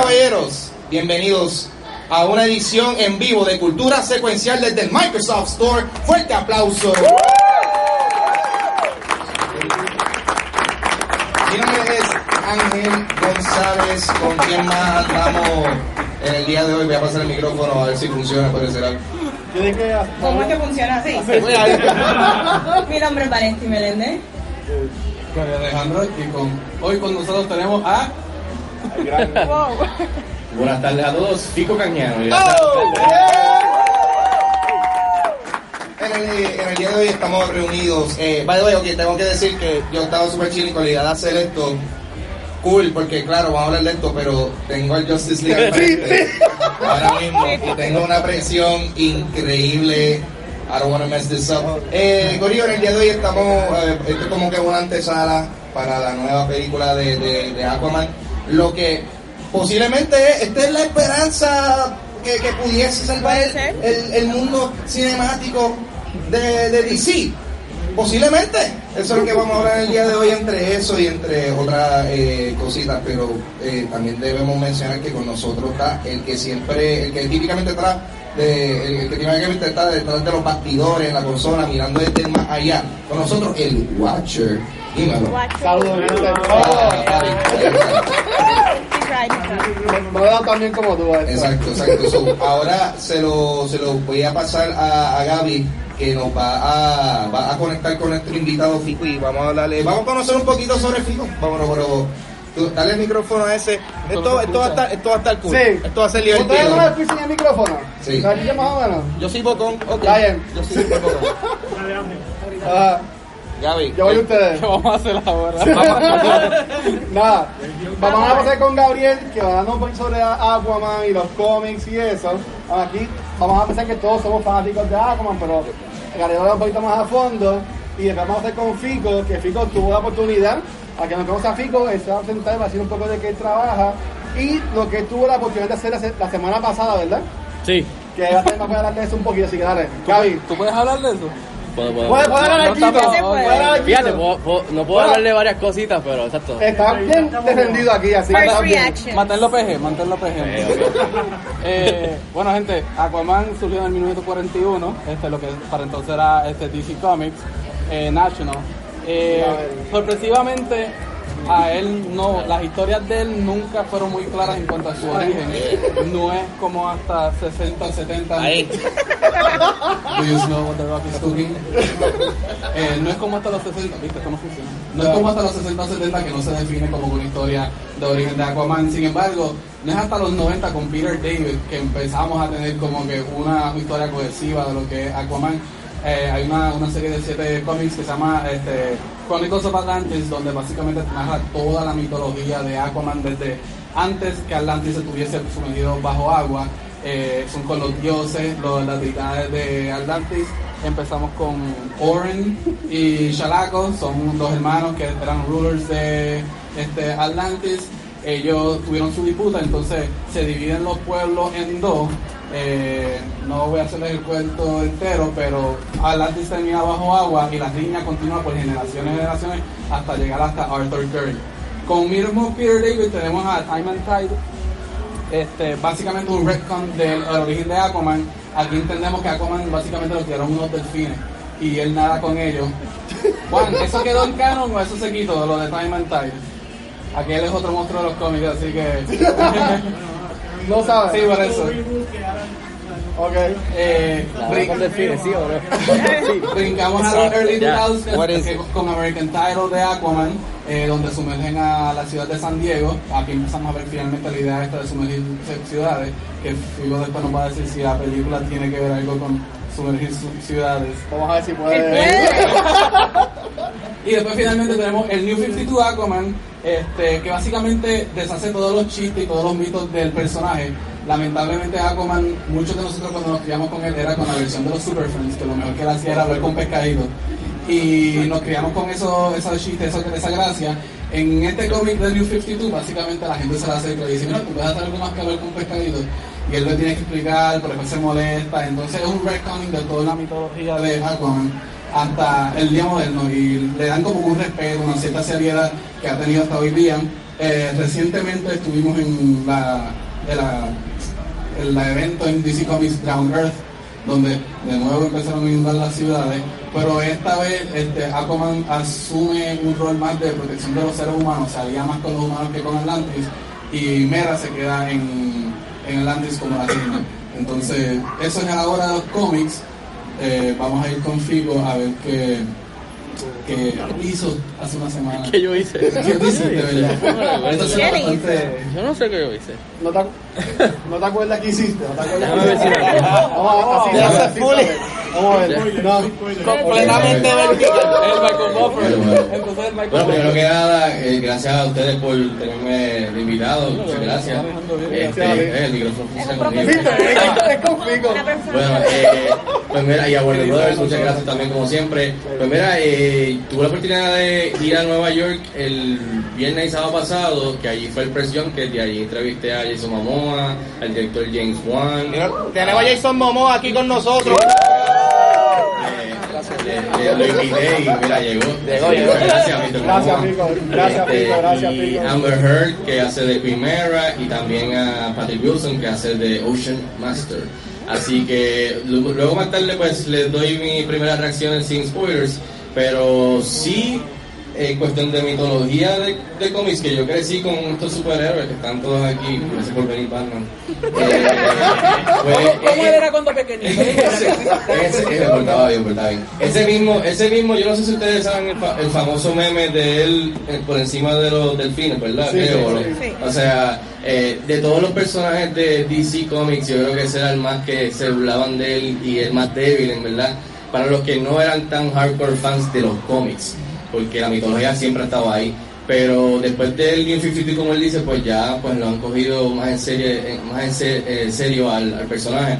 caballeros, bienvenidos a una edición en vivo de Cultura Secuencial desde el Microsoft Store. Fuerte aplauso. Mi nombre es Ángel González, con quien más andamos en el día de hoy. Voy a pasar el micrófono a ver si funciona, puede ser algo. Dije, ¿Cómo es que funciona así? Mi nombre es Valentín Meléndez. Con Alejandro y con hoy con nosotros tenemos a gran Wow. Buenas tardes a todos, Fico Cañano. En el, en el día de hoy estamos reunidos. Eh, by the way, ok, tengo que decir que yo estaba súper chill y con la idea de hacer esto. Cool, porque claro, vamos a hablar de esto, pero tengo al Justice League al frente ahora mismo y tengo una presión increíble. I don't want to mess this up. Eh, Corillo, en el día de hoy estamos, eh, esto es como que una antesala para la nueva película de, de, de Aquaman. Lo que posiblemente esta es la esperanza que, que pudiese salvar el, el- el mundo cinemático de, de DC. Posiblemente. Eso es lo que vamos a hablar el día de hoy entre eso y entre otras eh, cositas. Pero eh, también debemos mencionar que con nosotros está el que siempre, el que típicamente está, de, el, el que típicamente está detrás de los bastidores en la consola, mirando desde el más allá. Con nosotros el Watcher. Saludos, bien como tú. Exacto, exacto. So, ahora se lo, se lo voy a pasar a, a Gaby, que nos va a, va a conectar con nuestro invitado Fico y vamos a hablarle, vamos a conocer un poquito sobre Fico. Vámonos, pero tú, dale el micrófono a ese. Esto, esto, va a estar, esto va a estar cool. Sí. Esto va a ser ¿Ustedes no divertido. me escuchan el micrófono? Sí. ¿La dice más o menos? Yo soy Bocón, ok. Está bien. Yo soy Bocón. Gaby. yo voy a ustedes. ¿Qué vamos a hacer ahora? Nada, vamos a pasar con Gabriel, que va dando un poquito sobre Aquaman y los cómics y eso. Aquí vamos a pensar que todos somos fanáticos de Aquaman, pero Gabriel va un poquito más a fondo. Y después vamos a hacer con Fico, que Fico tuvo la oportunidad, a que nos conoce a Fico, él se va a sentar y va a decir un poco de qué trabaja. Y lo que tuvo la oportunidad de hacer la semana pasada, ¿verdad? Sí. Que va a tener más hablar de eso un poquito, así que dale. Gaby, ¿Tú puedes hablar de eso? Puedo, puedo. ¿puedes poner al No Fíjate, puedo- puedo- no puedo Bueno. hablar de varias cositas, pero exacto. Está bien defendido aquí, así que. Manténlo PG, manténlo PG. Ok, ok. Eh, bueno, gente, Aquaman surgió en el 1941, este, lo que para entonces era este, DC Comics eh, National. Eh, sorpresivamente, a él no, las historias de él nunca fueron muy claras en cuanto a su origen. No es como hasta 60, 70 Ahí. Do you know what the rock is cooking? Eh, no es como hasta los 60, ¿viste? Esto no funciona. No es como hasta los 60 o 70 que no se define como una historia de origen de Aquaman. Sin embargo, no es hasta los 90 con Peter David que empezamos a tener como que una historia cohesiva de lo que es Aquaman. Eh, hay una, una serie de siete cómics que se llama este, Chronicles of Atlantis, donde básicamente narra toda la mitología de Aquaman desde antes que Atlantis estuviese sumergido bajo agua. Eh, son con los dioses, las deidades de Atlantis. Empezamos con Oren y Shalaco, son dos hermanos que eran rulers de este, Atlantis. Ellos tuvieron su disputa, entonces se dividen los pueblos en dos. Eh, no voy a hacerles el cuento entero, pero Atlantis termina bajo agua y la riña continúa por generaciones y generaciones hasta llegar hasta Arthur Curry. Con mismo Peter David tenemos a Time and Tide, este, básicamente un retcon del el origen de Aquaman. Aquí entendemos que Aquaman básicamente lo tiraron unos delfines y él nada con ellos. Juan, ¿eso quedó en canon o eso se quitó, lo de Time and Tide? Aquel es otro monstruo de los cómics, así que... No sabes. sí, por eso. Ok. Eh, ¿sí o no? brincamos a los early Ya. 2000s What is que- it? con American Title de Aquaman, eh, donde sumergen a la ciudad de San Diego. Aquí empezamos a ver finalmente la idea esta de sumergir ciudades, que Figo después nos va a decir si la película tiene que ver algo con sumergir su- ciudades. Vamos a ver si puede. Y después finalmente tenemos el New 52 Aquaman, este, que básicamente deshace todos los chistes y todos los mitos del personaje. Lamentablemente Aquaman, muchos de nosotros cuando nos criamos con él era con la versión de los Super Friends, que lo mejor que él hacía era hablar con pescaditos. Y nos criamos con eso, esos chistes, eso- esa gracia. En este cómic de New 52, básicamente la gente se la hace y dice, mira, tú puedes hacer algo más que hablar con pescaditos. Y él le tiene que explicar, pero después se molesta. Entonces es un retconning de toda la mitología de Aquaman hasta el día moderno y le dan como un respeto, una cierta seriedad que ha tenido hasta hoy día. Eh, recientemente estuvimos en la, en evento en DC Comics Ground Earth, donde de nuevo empezaron a inundar las ciudades, pero esta vez este, Aquaman asume un rol más de protección de los seres humanos, salía más con los humanos que con Atlantis, y Mera se queda en, en Atlantis como la reina. Entonces, eso es a la hora de los cómics. Eh, vamos a ir con Figo a ver qué, qué hizo hace una semana. ¿Qué yo hice? ¿Qué tú hiciste, verdad? Esto suena ¿Qué le bastante- Yo no sé qué yo hice. ¿No te, ¿No te acuerdas qué hiciste? ¿No te acuerdas Déjame qué hiciste? me acuerdo. Vamos a así, Ya así, se así, fully. así. Vamos a ver. No. Completamente. El Michael Buffer. Bueno, Michael primero que nada, eh, gracias a ustedes por tenerme de invitado. Muchas gracias. Este, eh, el micrófono funciona conmigo. Bueno, eh, pues mira, y a Warner Brothers, muchas gracias también como siempre. Pues mira, eh, tuve la oportunidad de ir a Nueva York el viernes y sábado pasado, que allí fue el Press Junket, y allí entrevisté a Jason Momoa, al director James Wan. Tenemos a Jason Momoa aquí con nosotros. Eh, le- le- lo invité y mira, llegó. Llegó, llegó. Gracias, Mr. Gracias. Fico. Gracias, Este, Fico. Gracias, y Fico. Amber Heard, que hace de Quimera, y también a Patrick Wilson, que hace de Ocean Master. Así que lu- luego más tarde pues les doy mi primera reacción sin spoilers, pero sí en cuestión de mitología de, de cómics, que yo crecí con estos superhéroes que están todos aquí, gracias por venir Batman. Eh, pues, ¿Cómo eh, él era cuando pequeñito? ese, ese, me portaba bien, me portaba bien. Ese mismo, ese mismo, yo no sé si ustedes saben el, fa- el famoso meme de él eh, por encima de los delfines, ¿verdad? Sí, sí. Sí. O sea, eh, de todos los personajes de DC Comics, yo creo que ese era el más que se burlaban de él y el más débil, en verdad, para los que no eran tan hardcore fans de los cómics, porque la mitología siempre ha estado ahí. Pero después del New 52, como él dice, pues ya pues lo han cogido más en serio, en- más en en serio al, personaje.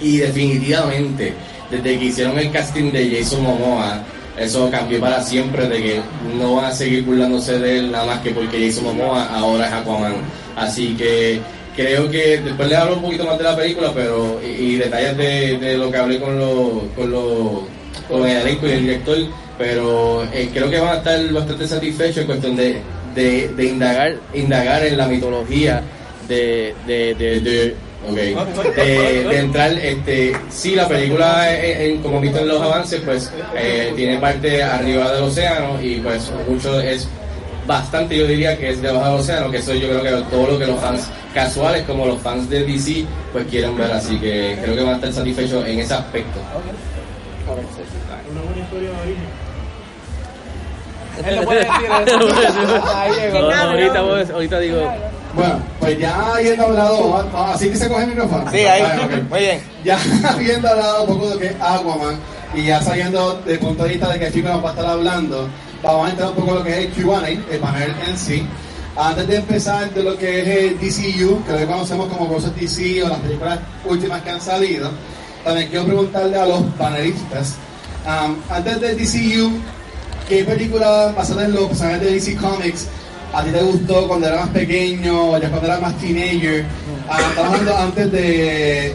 Y definitivamente, desde que hicieron el casting de Jason Momoa, eso cambió para siempre, de que no van a seguir burlándose de él nada más que porque Jason Momoa ahora es Aquaman. Así que creo que después les hablo un poquito más de la película, pero y, detalles de, lo que hablé con los con los con el elenco y el director, pero eh, creo que van a estar bastante satisfechos en cuestión de, de, de indagar indagar en la mitología de, de, de, de ok, de, de entrar este sí la película eh, eh, como visto en los avances pues eh, tiene parte arriba del océano y pues mucho es bastante yo diría que es debajo del océano que eso yo creo que todo lo que los fans casuales como los fans de DC pues quieren ver así que creo que van a estar satisfechos en ese aspecto Él no puede decir eso. Ahorita, ahorita digo. Bueno, pues ya habiendo hablado, ah, así que se coge el micrófono. Sí, ahí. Vale, ok. Muy bien. Ya habiendo hablado un poco de lo que es Aquaman y ya sabiendo desde el punto de vista de que Fico nos va a estar hablando, vamos a entrar un poco en lo que es el Q&A, el panel en sí. Antes de empezar de lo que es el DCU, que lo conocemos como cosas DC o las películas últimas que han salido, también quiero preguntarle a los panelistas, um, antes del DCU, ¿qué película basada en los personajes de DC Comics a ti te gustó cuando eras más pequeño, ya cuando eras más teenager? Ah, estamos hablando antes de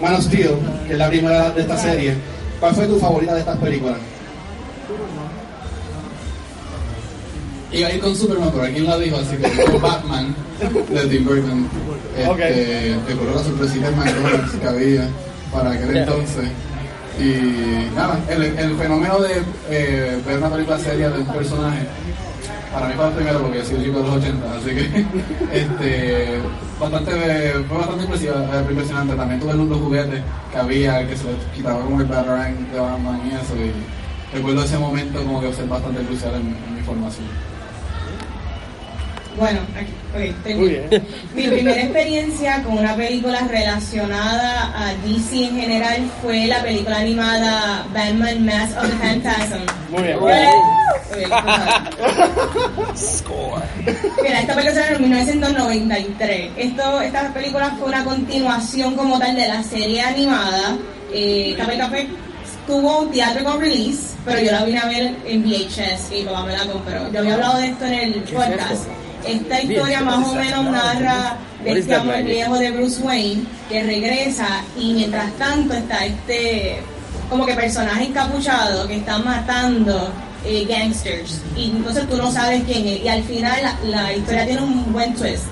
Man of Steel, que es la primera de esta serie. ¿Cuál fue tu favorita de estas películas? Iba a ir con Superman, pero alguien la dijo, así que con Batman de Tim Burton. Este, Ok. Recuerdo la sorpresita en McDonald's que había para aquel entonces. Y nada, el, el fenómeno de eh, ver una película seria de un personaje, para mí fue el primero porque yo soy chico de los 80, así que este, bastante, fue bastante impresionante. También tuve los juguetes que había, que se quitaba como el Batarang de Batman y eso. Y recuerdo ese momento como que ser bastante crucial en mi formación. Bueno, aquí, ok, estoy Muy bien. bien. Mi primera experiencia con una película relacionada a DC en general fue la película animada Batman Mask of the Phantasm. Muy bien. Yo la- Mira, esta película salió en 1993. Esto, esta película fue una continuación como tal de la serie animada. Eh, esta película fue- tuvo un teatro con release, pero yo la vine a ver en VHS y papá me la compró. Yo había hablado de esto en el podcast. Esta historia más o menos narra de este amor viejo de Bruce Wayne que regresa y mientras tanto está este como que personaje encapuchado que está matando eh, gangsters y entonces tú no sabes quién es y al final la, la historia tiene un buen twist.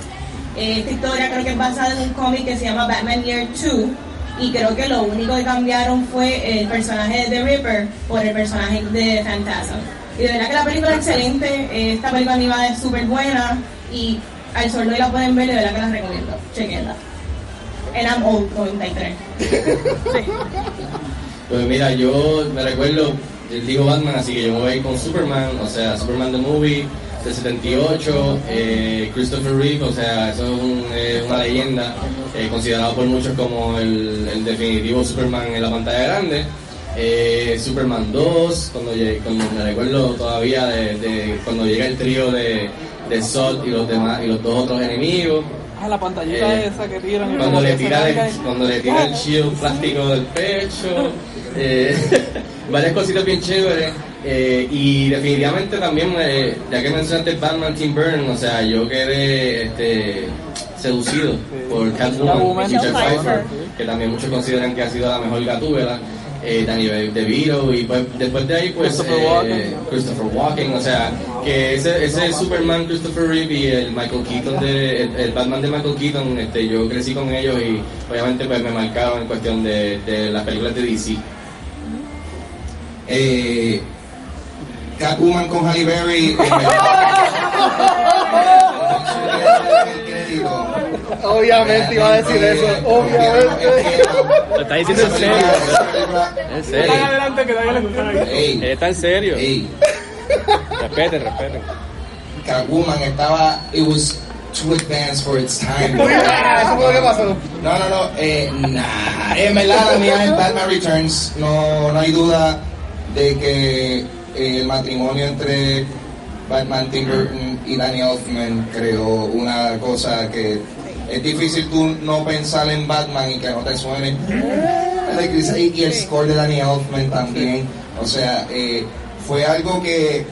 Eh, esta historia creo que es basada en un cómic que se llama Batman Year 2 y creo que lo único que cambiaron fue el personaje de The Ripper por el personaje de Phantasm. Y de verdad que la película es excelente, eh, esta película animada es súper buena y al sol y la pueden ver, de verdad que la recomiendo. Chequenla. En I'm Old 93. Pues mira, yo me recuerdo, él dijo Batman, así que yo me voy a ir con Superman, o sea, Superman the Movie del 78, eh, Christopher Reeve, o sea, eso es un- eh, una leyenda, eh, considerado por muchos como el, el definitivo Superman en la pantalla grande. Eh, Superman 2, cuando, llegué- cuando me recuerdo todavía de, de cuando llega el trío de, de y los demás y los dos otros enemigos. Ah, la pantallita Eh, esa que tiran. y Cuando le tira el, y- cuando le tira el shield plástico del pecho, eh, varias cositas bien chéveres. eh, y definitivamente también, ya que mencionaste Batman Tim Burton, o sea, yo quedé este, seducido por Catwoman, Pfeiffer, Pfeiffer. que también muchos consideran que ha sido la mejor gatúbela. Eh, Danny DeVito y pues, después de ahí pues Christopher eh, Walken. Christopher Walken, o sea, que ese, ese Superman Christopher Reeve y el Michael Keaton de, el, el Batman de Michael Keaton, este, yo crecí con ellos y obviamente pues me marcaron en cuestión de, de las películas de DC. Eh, Catwoman con Halle Berry. eh. Obviamente iba a decir eso, obviamente. Lo está diciendo en serio. En serio. Adelante que Él está en serio. Respeten, respeten. Catwoman estaba. It was too advanced for its time. Eso fue lo que pasó. No, no, no. Eh, nah, en verdad, la mía es Batman Returns. No, no hay duda de que eh, el matrimonio entre Batman Tim Burton y Danny Elfman creó una cosa que es difícil tú no pensar en Batman y que no te suene. Y el score de Danny Elfman también. O sea, eh, fue algo que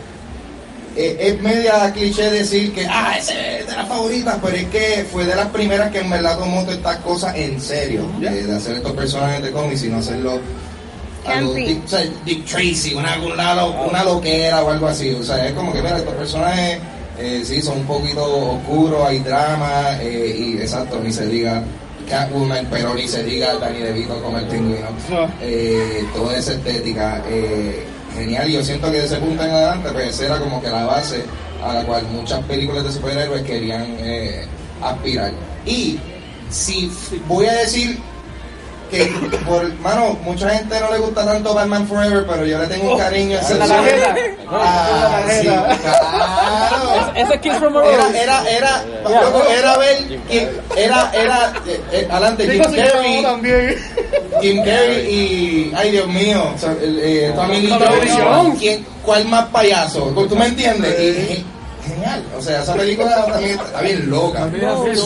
eh, es media cliché decir que, ah, ese es de las favoritas, pero es que fue de las primeras que en verdad tomó todas estas cosas en serio, eh, de hacer estos personajes de cómics y no hacerlo a lo Campy. Dick, o sea, Dick Tracy, una, una, una loquera o algo así. O sea, es como que, mira, estos personajes eh, sí son un poquito oscuros, hay drama, eh, y exacto, ni se diga Catwoman, pero ni se diga Danny DeVito como el pingüino. Eh, toda esa estética, eh, genial. Y yo siento que de ese punto en adelante, pues era como que la base a la cual muchas películas de superhéroes querían eh, aspirar. Y si voy a decir que, por, mano, mucha gente no le gusta tanto Batman Forever, pero yo le tengo un cariño Oh, la tarjeta. Ah, La sí. Ese es from a Era, era, era, loco, era ver quién, era, era, eh, eh, adelante, Jim Carrey, también. Jim Carrey y, ay Dios mío, o sea, el, eh. Jones, ¿quién, ¿cuál más payaso? ¿Tú me entiendes? Y, ge- genial, o sea, esa película también está bien loca.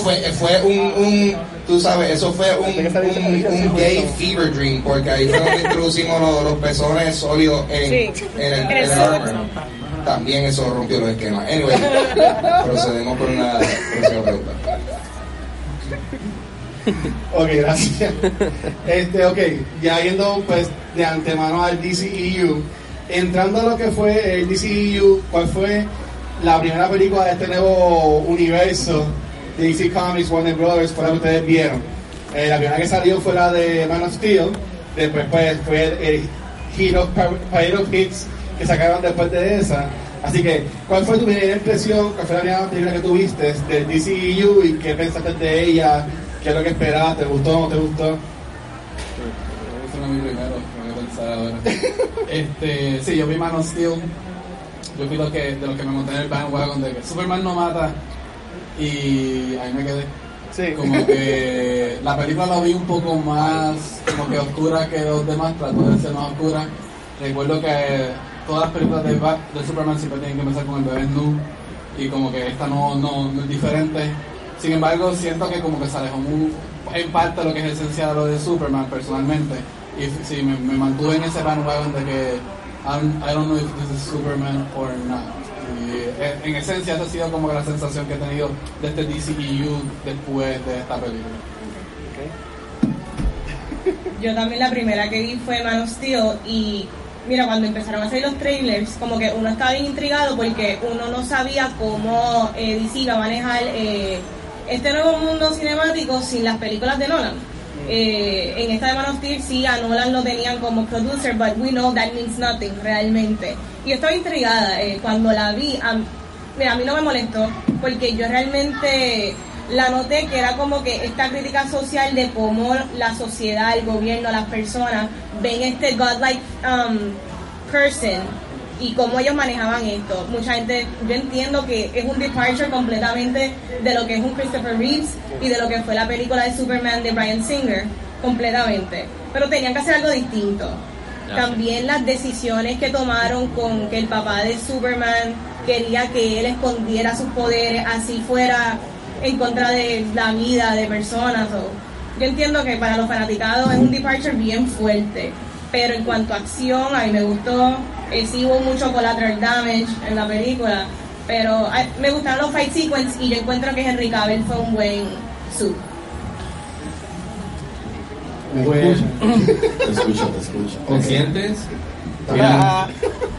Fue, fue un, un, tú sabes, eso fue un, un, un gay fever dream, porque ahí fue donde introducimos los, los pezones sólidos en, Sí. en el, en el armor. También eso rompió los esquemas. Anyway, procedemos con una próxima pregunta. Ok, gracias. Este, ok, ya yendo pues de antemano al DCEU, entrando a lo que fue el DCEU, ¿cuál fue la primera película de este nuevo universo DC Comics, Warner Brothers, fue la que ustedes vieron? Eh, la primera que salió fue la de Man of Steel, después pues fue el Hero, Pirate of Hits que sacaron después de esa. Así que, ¿cuál fue tu primera impresión? ¿Cuál fue la primera película que tuviste del DCEU y qué pensaste de ella? ¿Qué es lo que esperabas? ¿Te gustó o no te gustó? Ese no es mi primero, tengo que pensar ahora. Este, sí, yo vi Man of Steel. Yo fui lo que, de los que me monté en el bandwagon de que Superman no mata. Y ahí me quedé. Sí. Como que la película la vi un poco más como que oscura que los demás, trató de ser más oscura. Recuerdo que todas las películas de, Bat- de Superman siempre tienen que empezar con el bebé nu y como que esta no, no, no es diferente. Sin embargo, siento que como que se alejó muy, en parte lo que es esencial de lo de Superman personalmente. Y sí, me, me mantuve en ese bandwagon de que I'm- I don't know if this is Superman or not. Eh, en esencia esa ha sido como la sensación que he tenido de este DCEU después de esta película. Yo también la primera que vi fue Man of Steel y mira, cuando empezaron a salir los trailers, como que uno estaba bien intrigado porque uno no sabía cómo eh, DC iba a manejar eh, este nuevo mundo cinemático sin las películas de Nolan. Eh, en esta de Man of sí a Nolan lo tenían como producer, but we know that means nothing realmente. Y estaba intrigada eh, cuando la vi. a- mira, a mí no me molestó porque yo realmente la noté que era como que esta crítica social de cómo la sociedad, el gobierno, las personas ven este godlike um, person y cómo ellos manejaban esto. Mucha gente, yo entiendo que es un departure completamente de lo que es un Christopher Reeves y de lo que fue la película de Superman de Brian Singer, completamente. Pero tenían que hacer algo distinto. También las decisiones que tomaron con que el papá de Superman quería que él escondiera sus poderes, así fuera en contra de la vida de personas. yo entiendo que para los fanaticados es un departure bien fuerte, pero en cuanto a acción, a mí me gustó. Eh, sí hubo mucho collateral damage en la película, pero me gustaron los fight sequences y yo encuentro que Henry Cavill fue un buen sub. Pues, te escucho, te escucho. ¿Me sientes? Mira,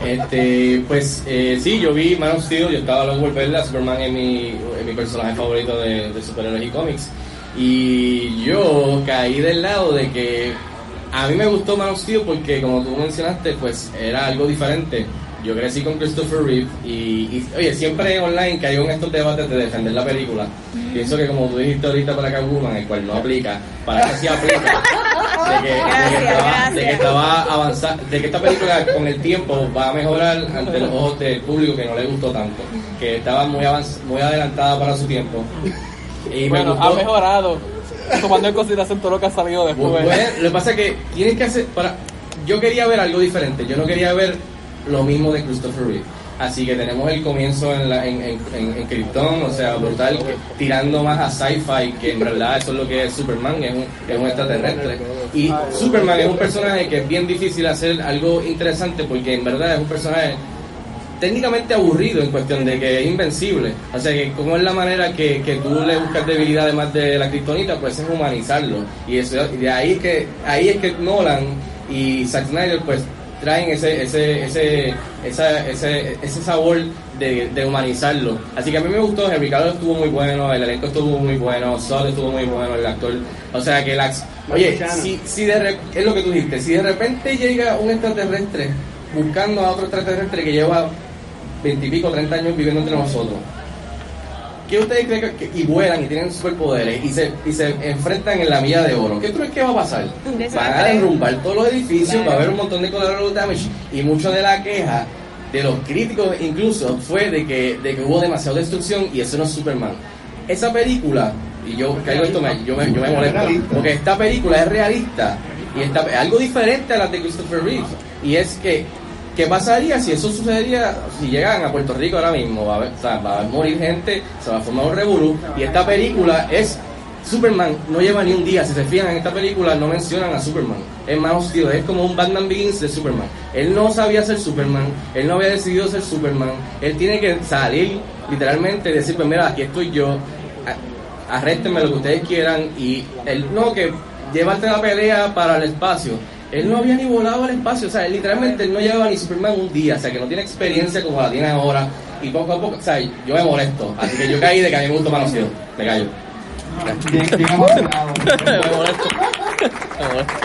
este, pues eh, sí, yo vi Man of Steel, yo estaba loco por verla, Superman es mi, es mi personaje favorito de, de superhéroes y cómics. Y yo caí del lado de que a mí me gustó Man of Steel porque, como tú mencionaste, pues era algo diferente. Yo crecí con Christopher Reeve y, y, oye, siempre online caigo en estos debates de defender la película. Pienso que como tú dijiste ahorita para Catwoman, el cual no aplica, para que sí aplica. De que, de que Gracias, estaba, de que gracias. estaba avanzando, de que esta película con el tiempo va a mejorar ante los ojos del público que no le gustó tanto, que estaba muy avanz- muy adelantada para su tiempo. Y me Bueno, gustó. ha mejorado. Tomando en consideración todo lo que ha salido después. Lo que pasa es que tienes que hacer para yo quería ver algo diferente, yo no quería ver lo mismo de Christopher Reeve. Así que tenemos el comienzo en, la, en, en, en, Krypton, o sea, brutal, tirando más a sci-fi, que en verdad eso es lo que es Superman, es un, es un extraterrestre. Y Superman es un personaje que es bien difícil hacer algo interesante porque en verdad es un personaje técnicamente aburrido en cuestión de que es invencible. O sea, que como es la manera que, que tú le buscas debilidad además de la kriptonita, pues es humanizarlo. Y, eso, y de ahí es que ahí es que Nolan y Zack Snyder pues traen ese ese ese esa- ese, ese sabor de, de humanizarlo. Así que a mí me gustó, Henry Cavill estuvo muy bueno, el elenco estuvo muy bueno, Sol estuvo muy bueno, el actor. O sea que la Oye, si, si de es lo que tú dijiste, si de repente llega un extraterrestre buscando a otro extraterrestre que lleva veintipico, treinta años viviendo entre nosotros. ¿Qué ustedes creen que, y vuelan y tienen superpoderes y se, y se enfrentan en la milla de oro? ¿Qué crees que va a pasar? Van a derrumbar todos los edificios, Claro. va a haber un montón de collateral damage y mucho de la queja de los críticos incluso fue de que, de que hubo demasiada destrucción y eso no es Superman. Esa película, y yo caigo esto, me, yo, me, yo me molesto, porque esta película es realista y está es algo diferente a la de Christopher Reeve. Y es que, ¿qué pasaría si eso sucedería, si llegan a Puerto Rico ahora mismo? Va a, haber- o sea, va a morir gente, se va a formar un revolú, y esta película es Superman no lleva ni un día, si se fijan en esta película no mencionan a Superman. Es más hostil, es como un Batman Begins de Superman. Él no sabía ser Superman, él no había decidido ser Superman, él tiene que salir literalmente decir, pues mira, aquí estoy yo, arréstenme lo que ustedes quieran y él no que llevarte la pelea para el espacio. Él no había ni volado al espacio, o sea, él literalmente él no llevaba ni Superman un día, o sea, que no tiene experiencia como la tiene ahora y poco a poco, o sea, yo me molesto, así que yo caí de que a mí me gusta más me callo. Me molesto. Me molesto.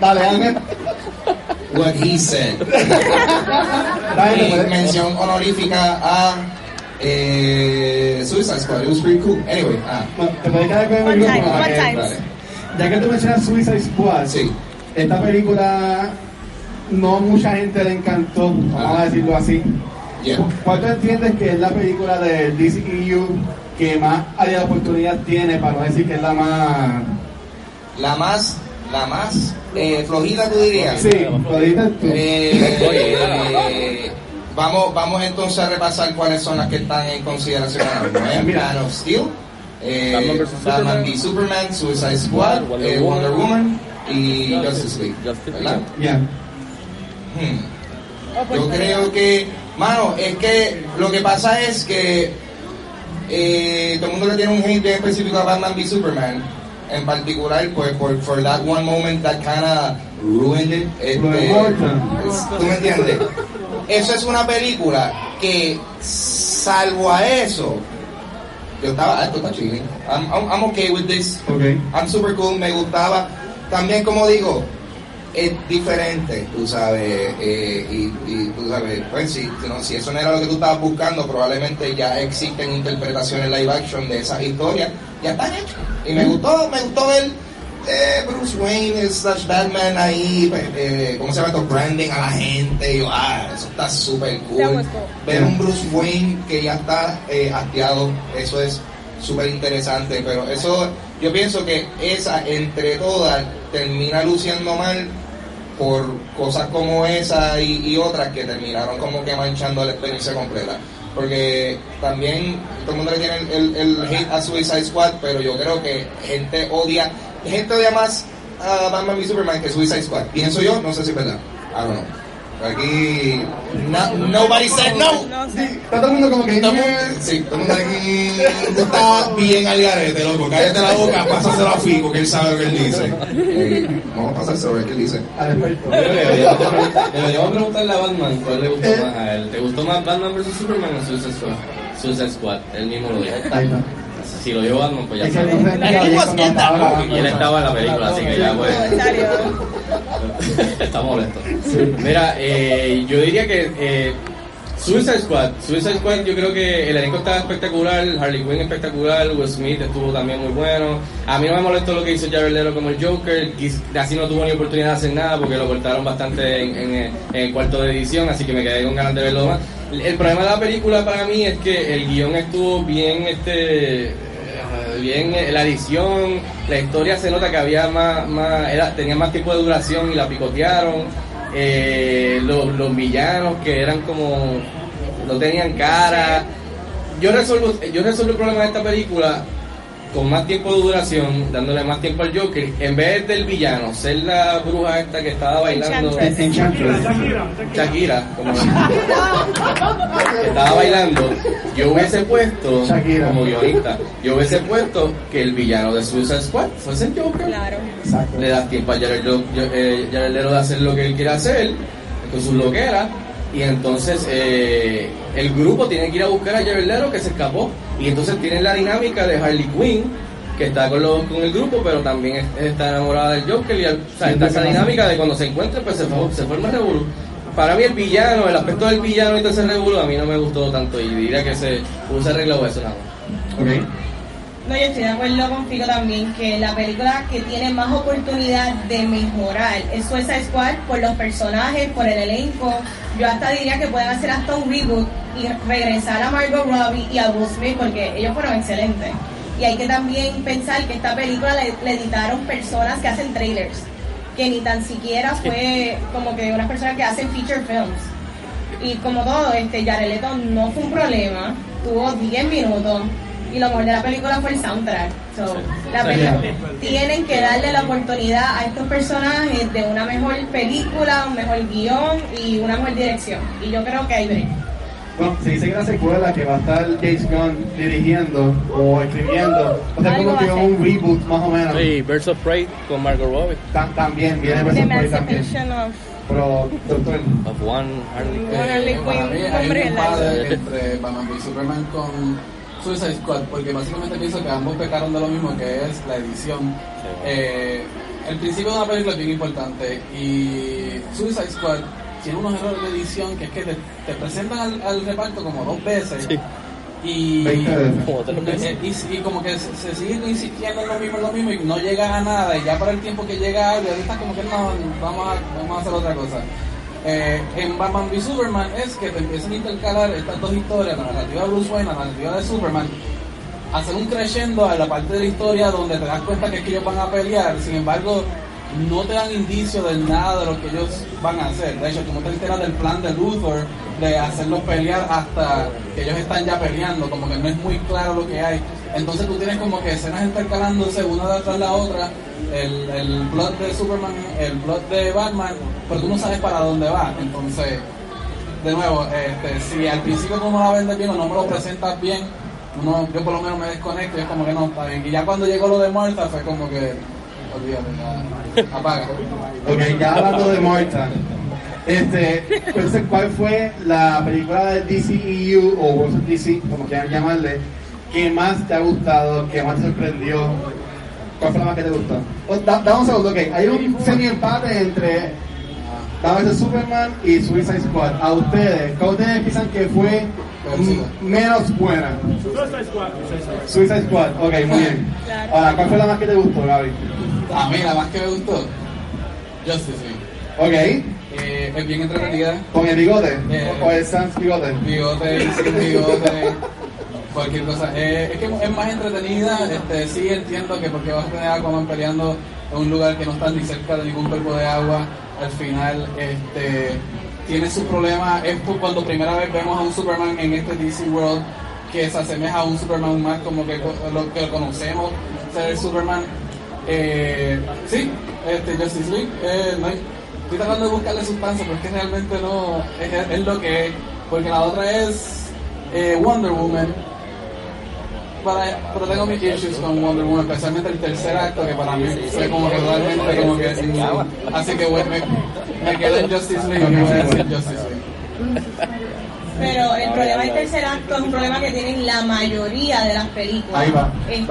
Dale, Ángel. What he said. Dale, mención honorífica a eh, Suicide Squad. It was pretty cool. Anyway, ah, Bueno, ¿Te puedes quedar con el One time, one time. Ya que tú mencionas Suicide Squad, Sí. esta película no mucha gente le encantó, vamos a decirlo así. Yeah. ¿Cuál tú entiendes que es la película de DCEU que más área de oportunidad tiene para no decir que es la más... La más, la más eh, flojita, tú dirías. Sí, lo dices tú. Eh, vamos, vamos entonces a repasar cuáles son las que están en consideración ahora. ¿eh? Mira. Man of Steel, eh, Batman Superman, v Superman, Suicide Squad, Wonder eh, Woman, Wonder Woman y Justice League. ¿verdad? Ya. Hmm. Yo creo que, mano, es que lo que pasa es que eh, todo el mundo le tiene un hate bien específico a Batman v Superman en particular, pues por for that one moment that kinda ruined it. Este. ¿Tú me entiendes? Eso es una película que, salvo a eso, yo estaba, ah, esto está chilling. I'm, I'm, I'm okay with this. Ok. I'm super cool, me gustaba. También, como digo, es diferente, tú sabes, eh, y, y tú sabes, pues si, si no- si eso no era lo que tú estabas buscando, probablemente ya existen interpretaciones live action de esas historias, ya están hechas. Y me gustó, me gustó ver eh, Bruce Wayne slash Batman ahí, pues, eh, ¿cómo se llama esto? Branding a la gente, y yo, ah, eso está súper cool. Ver un Bruce Wayne que ya está eh, hastiado, eso es súper interesante, pero eso, yo pienso que esa, entre todas, termina luciendo mal por cosas como esa y, y otras que terminaron como que manchando la experiencia completa. Porque también todo el mundo le tiene el, el, el hate a Suicide Squad, pero yo creo que gente odia, gente odia más a Batman y Superman que Suicide Squad. Pienso yo, no sé si es verdad. I don't know. Aquí, no- nobody said no. Está todo el mundo como que. Estamos, sí, todo el mundo aquí tú estás bien al garete, loco. Cállate la boca, pásaselo a Fico, que él sabe lo que él dice. Eh, vamos a pasárselo a ver qué él dice. Deberíamos preguntar- deberíamos preguntarle a Batman cuál le gustó más a él. ¿Te gustó más Batman vs Superman o Suicide Squad? Suicide Squad, él mismo lo dijo. Está. Si lo dijo Batman, pues ya Es que sabe. no se entendía bien cuando estaba grabando. Y él estaba en la película, así que ya pues. Está molesto. Mira, eh, yo diría que eh, Suicide Squad, Suicide Squad yo creo que el elenco está espectacular, Harley Quinn espectacular, Will Smith estuvo también muy bueno. A mí no me molestó lo que hizo Jared Leto como el Joker, casi no tuvo ni oportunidad de hacer nada porque lo cortaron bastante en, en, en el cuarto de edición, así que me quedé con ganas de verlo más. El problema de la película para mí es que el guion estuvo bien, este, eh, bien eh, la edición, la historia se nota que había más, más era, tenía más tiempo de duración y la picotearon. Eh, los, los villanos que eran como no tenían cara. Yo resuelvo, yo resuelvo el problema de esta película con más tiempo de duración, dándole más tiempo al Joker, en vez del villano, ser la bruja esta que estaba bailando. Enchantress. Shakira, como estaba bailando, yo hubiese puesto, Shakira. como guionista, yo hubiese puesto que el villano de Suicide Squad fuese el Joker. Claro. Exacto. Le das tiempo a Jared, eh, Jared de hacer lo que él quiere hacer, con sus loqueras, y entonces eh, el grupo tiene que ir a buscar a Leto que se escapó, y entonces tienen la dinámica de Harley Quinn, que está con, los- con el grupo, pero también es- está enamorada del Joker, y al- o sea, está esa dinámica de cuando se encuentran, pues se, se forma el revolú. Para mí el villano, el aspecto del villano y todo ese a mí no me gustó tanto, y diría que se hubiese arreglado eso nada más. Ok. No, yo estoy de acuerdo con Fico también que la película que tiene más oportunidad de mejorar es Suicide Squad por los personajes, por el elenco. Yo hasta diría que pueden hacer hasta un reboot y regresar a Margot Robbie y a Will Smith porque ellos fueron excelentes. Y hay que también pensar que esta película le, le editaron personas que hacen trailers, que ni tan siquiera fue como que unas personas que hacen feature films. Y como todo, este Jared Leto no fue un problema, tuvo 10 minutos y lo mejor de la película fue el soundtrack. So, la película- tienen que darle la oportunidad a estos personajes de una mejor película, un mejor guion y una mejor dirección. Y yo creo que hay break. Bueno, se dice que la secuela que va a estar James Gunn dirigiendo o escribiendo, va a ser Algo como que un reboot más o menos. Sí, Birds of Prey con Margot Robbie. Ta- también viene The Versus Prey también. Of Pero, doctor, Of One Harley Bueno, Harley Eh, para Quinn, hombre, entre Batman v Superman con Suicide Squad, porque básicamente pienso que ambos pecaron de lo mismo, que es la edición. Eh, el principio de una película es bien importante y Suicide Squad tiene unos errores de edición que es que te, te presentan al, al reparto como dos veces Sí. y, 20 veces. Como tres veces. eh, y, y como que se, se siguen insistiendo en lo mismo, en lo mismo y no llega a nada y ya para el tiempo que llega algo, ya está como que no, vamos a, vamos a hacer otra cosa. Eh, en Batman v Superman es que te empiezan a intercalar estas dos historias, la narrativa de Bruce Wayne, la narrativa de Superman, hacer un crescendo a la parte de la historia donde te das cuenta que es que ellos van a pelear, sin embargo no te dan indicio de nada de lo que ellos van a hacer. De hecho, tú no te enteras del plan de Luthor de hacerlos pelear hasta que ellos están ya peleando, como que no es muy claro lo que hay. Entonces tú tienes como que escenas intercalándose una detrás de la otra, el, el plot de Superman, el plot de Batman, pero tú no sabes para dónde va. Entonces, de nuevo, este, si al principio no la vendes bien o no me lo presentas bien, uno, yo por lo menos me desconecto y es como que no está bien. Y ya cuando llegó lo de Marta fue como que, olvídate, apaga. Ok, ya hablando de Marta, este, entonces, ¿cuál fue la película de DCEU o DC, como quieran llamarle, que más te ha gustado, que más te sorprendió? ¿Cuál fue la más que te gustó? Oh, da- Dame un segundo, ok, hay un semi-empate entre Batman vs Superman y Suicide Squad. A ustedes, ¿cuál ustedes piensan que fue menos buena? Suicide Squad, Suicide Squad. Suicide Squad, ok, muy bien. Ahora, ¿cuál fue la más que te gustó, Gaby? A mí la más que me gustó, Justice League. Ok, Eh, es bien entretenida, ¿con el bigote? Eh. ¿O el Sans bigote? bigote, sin bigote, cualquier cosa. Eh, es más entretenida, este, sí entiendo que porque vas a tener Aquaman peleando en un lugar que no está ni cerca de ningún cuerpo de agua, al final este, tiene sus problemas, es cuando primera vez vemos a un Superman en este DC World que se asemeja a un Superman más como que lo que conocemos, ser el Superman. Eh, sí, este, Justice League, eh, no estoy tratando de buscarle sustancia, pero es que realmente no, es, es lo que es, porque la otra es eh, Wonder Woman, para, pero tengo mis issues con Wonder Woman, especialmente el tercer acto que para mí fue como que realmente como que así que bueno, me, me quedo en Justice League y voy a decir Justice League. Pero el problema del tercer acto es un problema que tienen la mayoría de las películas. Ahí va. Este.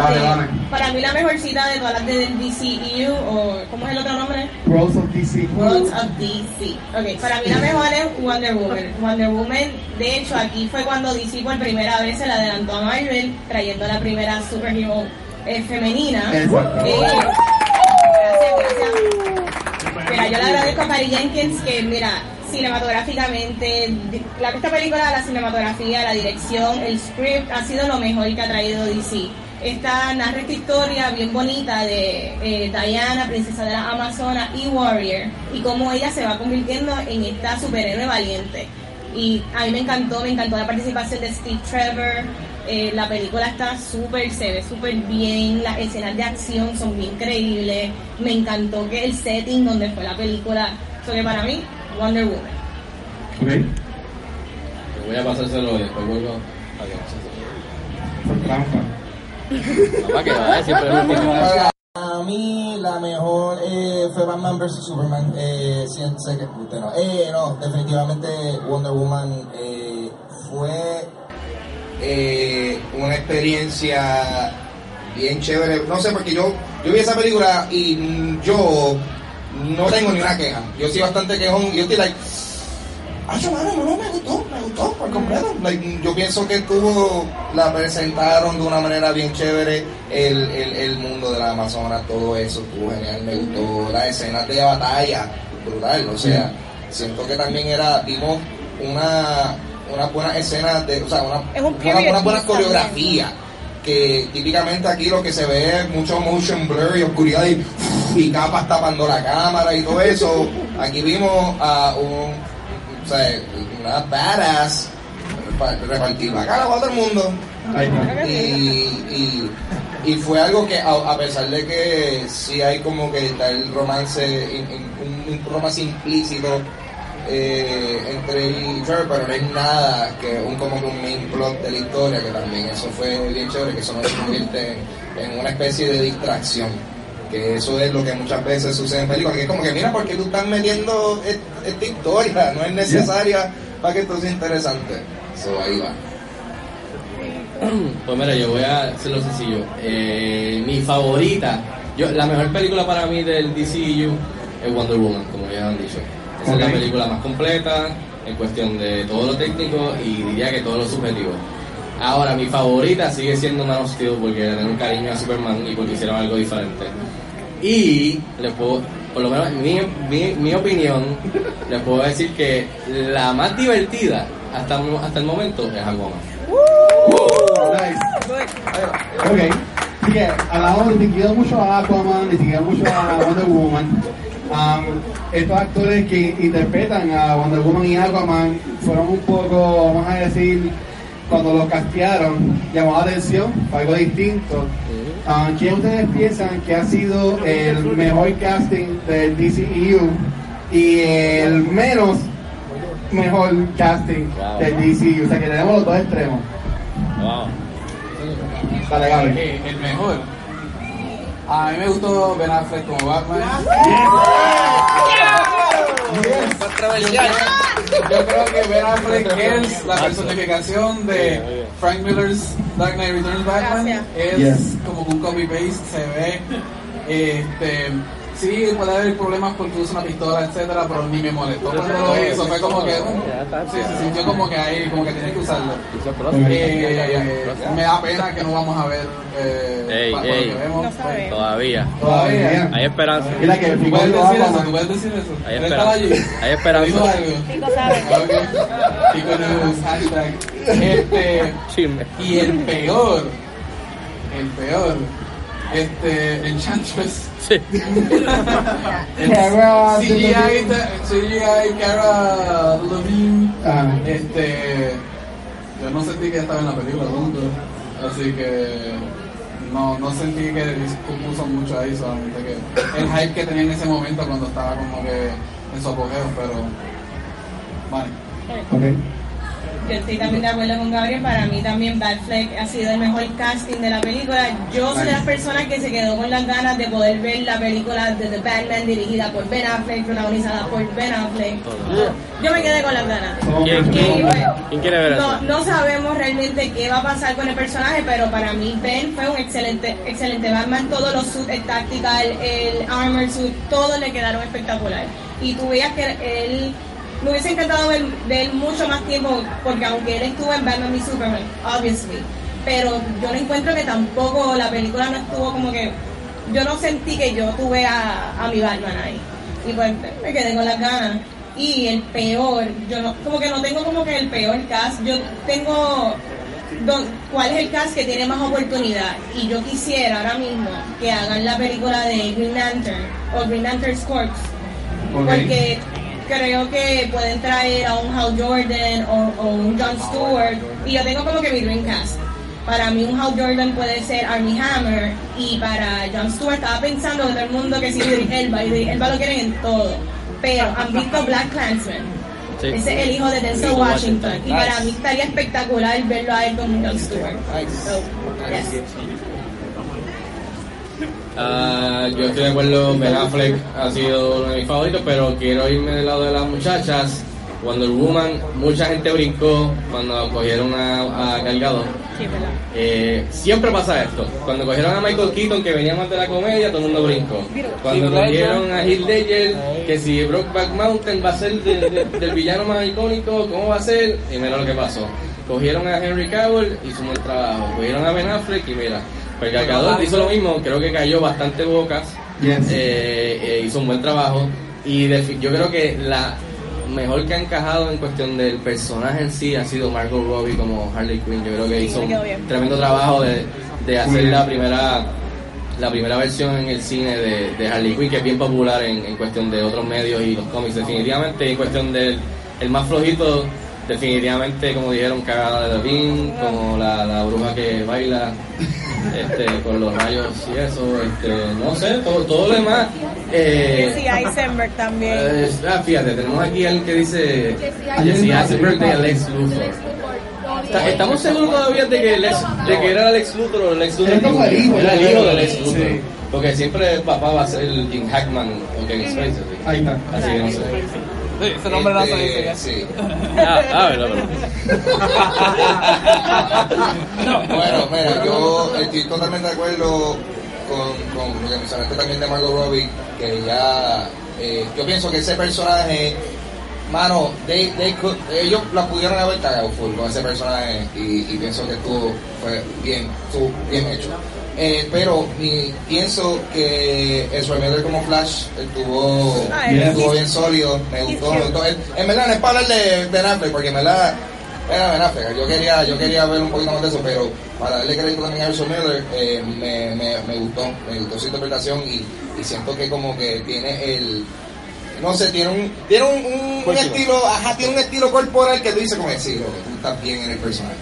Para mí la mejor cita de todas las del DCEU, o ¿cómo es el otro nombre? Worlds of DC. Worlds of DC. Ok, para mí la mejor es Wonder Woman. Wonder Woman, de hecho, aquí fue cuando DC por primera vez se le adelantó a Marvel, trayendo la primera superhero eh, femenina. Exacto. Eh, gracias, gracias. Mira, yo le agradezco a Patty Jenkins que, mira, cinematográficamente, la, esta película, la cinematografía, la dirección, el script, ha sido lo mejor que ha traído DC. Esta narra esta historia bien bonita de eh, Diana, princesa de la Amazonas y Warrior, y cómo ella se va convirtiendo en esta superhéroe valiente. Y a mí me encantó, me encantó la participación de Steve Trevor. eh, la película está súper, se ve súper bien, las escenas de acción son bien creíbles. Me encantó que el setting donde fue la película, para mí, Wonder Woman. Ok. Voy a pasárselo y después vuelvo. Por trampa. Papá, que va, siempre es lo mismo. Para mí la mejor eh, fue Batman vs Superman. Eh, sé que usted no. Eh, no, definitivamente Wonder Woman eh, fue eh, una experiencia bien chévere. No sé, porque yo, yo vi esa película y yo no tengo ni una queja. Yo soy bastante quejón yo estoy like, Ah, yo, mano, no, no, me gustó, me gustó por completo. Like, yo pienso que tuvo, la presentaron de una manera bien chévere, el, el, el mundo de la Amazonas, todo eso estuvo genial, me gustó, las escenas de batalla, brutal, o sea, siento que también era, vimos una, una buena escena de, o sea, una, un una, buena también. Que típicamente aquí lo que se ve es mucho motion blur y oscuridad y, y capas tapando la cámara y todo eso, aquí vimos a un o sea, una badass repa- repartir bacala para todo el mundo. Y, y, y fue algo que, a, a pesar de que sí hay como que está el romance, un romance implícito eh, entre y Trevor, pero no es nada que un como un main plot de la historia, que también eso fue bien chévere, que eso no se convierte en, una especie de distracción. Que eso es lo que muchas veces sucede en películas, que es como que mira, porque tú estás metiendo est- esta historia? No es necesaria para que esto sea interesante. So, ahí va. Pues mira, yo voy a hacerlo sencillo. Eh, mi favorita, yo, la mejor película para mí del DCU es Wonder Woman, como ya han dicho. Es la Ok. película más completa en cuestión de todo lo técnico y diría que todo lo subjetivo. Ahora, mi favorita sigue siendo Man of Steel porque le tengo un cariño a Superman y porque hicieron algo diferente. Y le puedo, por lo menos mi, mi, mi opinión, le puedo decir que la más divertida hasta, hasta el momento es Aquaman. Nice. Ok. Así que hablamos, le mucho a Aquaman, le mucho a Wonder Woman. Um, estos actores que interpretan a Wonder Woman y Aquaman fueron un poco, vamos a decir, cuando los castearon, llamó la atención, fue algo distinto. Um, ¿Quién ustedes piensan que ha sido el mejor casting del DCEU y el menos mejor casting Wow. del DCEU? O sea que tenemos los dos extremos. Wow. Dale, Gabriel. Eh, el mejor. A mí me gustó Ben Affleck como Batman. Yo creo que Ben Affleck es la personificación de Frank Miller's Dark Knight Returns Batman. Gracias. Es Yes. como un copy-paste, se ve. Este, sí, puede haber problemas porque usa una pistola, etcétera, pero ni me molestó cuando lo hizo. Fue como que. uh, sí, se sintió como que ahí, como que tenía que usarlo. Eh, me da pena que no vamos a ver. Eh, Ey, pa- por lo ey. que vemos, No sabemos. Todavía. Todavía. Hay esperanza. Mira que ¿Tú puedes decir eso? ¿Tú puedes decir eso? Hay ¿Él estaba allí? esperanza. Hay esperanza. Fico sabe. News, hashtag. Este, Chisme. y el peor, el peor, este, Enchantress. Sí. El Cara CGI, CGI Cara Levine. Ajá. Este, yo no sentí que estaba en la película nunca, así que no, no sentí que puso mucho ahí, solamente que el hype que tenía en ese momento cuando estaba como que en su apogeo, pero vale. Ok. Yo estoy también de acuerdo con Gabriel. Para mí también Batfleck ha sido el mejor casting de la película. Yo soy de las personas que se quedó con las ganas de poder ver la película de The Batman dirigida por Ben Affleck, protagonizada por Ben Affleck. Yo me quedé con las ganas. ¿Quién, Y, pues, quién quiere ver no, eso? no sabemos realmente qué va a pasar con el personaje, pero para mí Ben fue un excelente, excelente Batman. Todos los suits, el tactical, el armor suit, todos le quedaron espectacular. Y tú veías que él, me hubiese encantado ver, ver mucho más tiempo, porque aunque él estuvo en Batman v Superman, obviously, pero yo no encuentro que tampoco la película no estuvo como que, yo no sentí que yo tuve a, a mi Batman ahí. Y pues me quedé con las ganas. Y el peor, yo no, como que no tengo como que el peor cast, yo tengo don- cuál es el cast que tiene más oportunidad. Y yo quisiera ahora mismo que hagan la película de Green Lantern o Green Lantern's Corps. Porque creo que pueden traer a un Hal Jordan o, o un John Stewart. Y yo tengo como que mi dream cast. Para mí un Hal Jordan puede ser Armie Hammer y para John Stewart estaba pensando que todo el mundo que sí Idris Elba, Idris Elba lo quieren en todo. Pero han visto Black Clansman. Sí. Ese es el hijo de Denzel Washington. Washington. Y para mí estaría espectacular verlo a él con John Stewart. So, yes. Ah, yo estoy de acuerdo, Ben Affleck ha sido uno de mis favoritos, pero quiero irme del lado de las muchachas. Wonder Woman, mucha gente brincó cuando cogieron a, a. Sí, ¿verdad? Eh, siempre pasa esto. Cuando cogieron a Michael Keaton, que venía más de la comedia, todo el mundo brincó. Cuando cogieron a Heath Ledger, que si Brokeback Mountain va a ser de- de- del villano más icónico, ¿cómo va a ser? Y mira lo que pasó. Cogieron a Henry Cavill, hizo un buen trabajo. Cogieron a Ben Affleck y mira, pues Gal Gadot hizo lo mismo, creo que cayó bastante bocas. Yes. Eh, eh, hizo un buen trabajo. Y defi- yo creo que la mejor que ha encajado en cuestión del personaje en sí ha sido Margot Robbie como Harley Quinn. Yo creo que Sí, hizo un tremendo trabajo de, de hacer la primera la primera versión en el cine de, de Harley Quinn, que es bien popular en, en cuestión de otros medios y los cómics. Definitivamente, en cuestión del el más flojito, definitivamente, como dijeron, cagada de Levine, como la, la bruja que baila este, con los rayos y eso. Este, no sé, todo, todo lo demás. Eh, Jesse Eisenberg también. eh, ah, fíjate, tenemos aquí alguien que dice Jesse Eisenberg de Lex Luthor. ¿Estamos seguros todavía de que, Lex, de que era Lex Luthor o Lex Luthor? Era el hijo de Lex Luthor. Sí. Porque siempre el papá va a ser el Jim Hackman o Kevin Spacey. Ahí está. Así que no sé. Sí, ese nombre nace Este, dice ya. sí. Ah, ah, verdad, verdad. Bueno, mira, yo estoy totalmente de acuerdo con, con lo que mencionaste también de Margot Robbie, que ya, eh, yo pienso que ese personaje, mano, they- they could- ellos la pudieron haber cagado full con ese personaje y, y pienso que estuvo fue bien, estuvo bien hecho. Eh, pero mi- pienso que el Miller como Flash estuvo, Ah, estuvo bien sólido, me gustó, me gustó. En, en verdad no es para hablar de Ben Affleck, porque en verdad era Ben Affleck, yo quería, yo quería ver un poquito más de eso, pero para darle crédito también a Ezra Miller, eh, me, me, me gustó, me gustó su interpretación y, y siento que como que tiene el no sé, tiene un, tiene un, un- un estilo, ajá, tiene un estilo corporal que tú dices como decir, que tú estás bien en el personaje.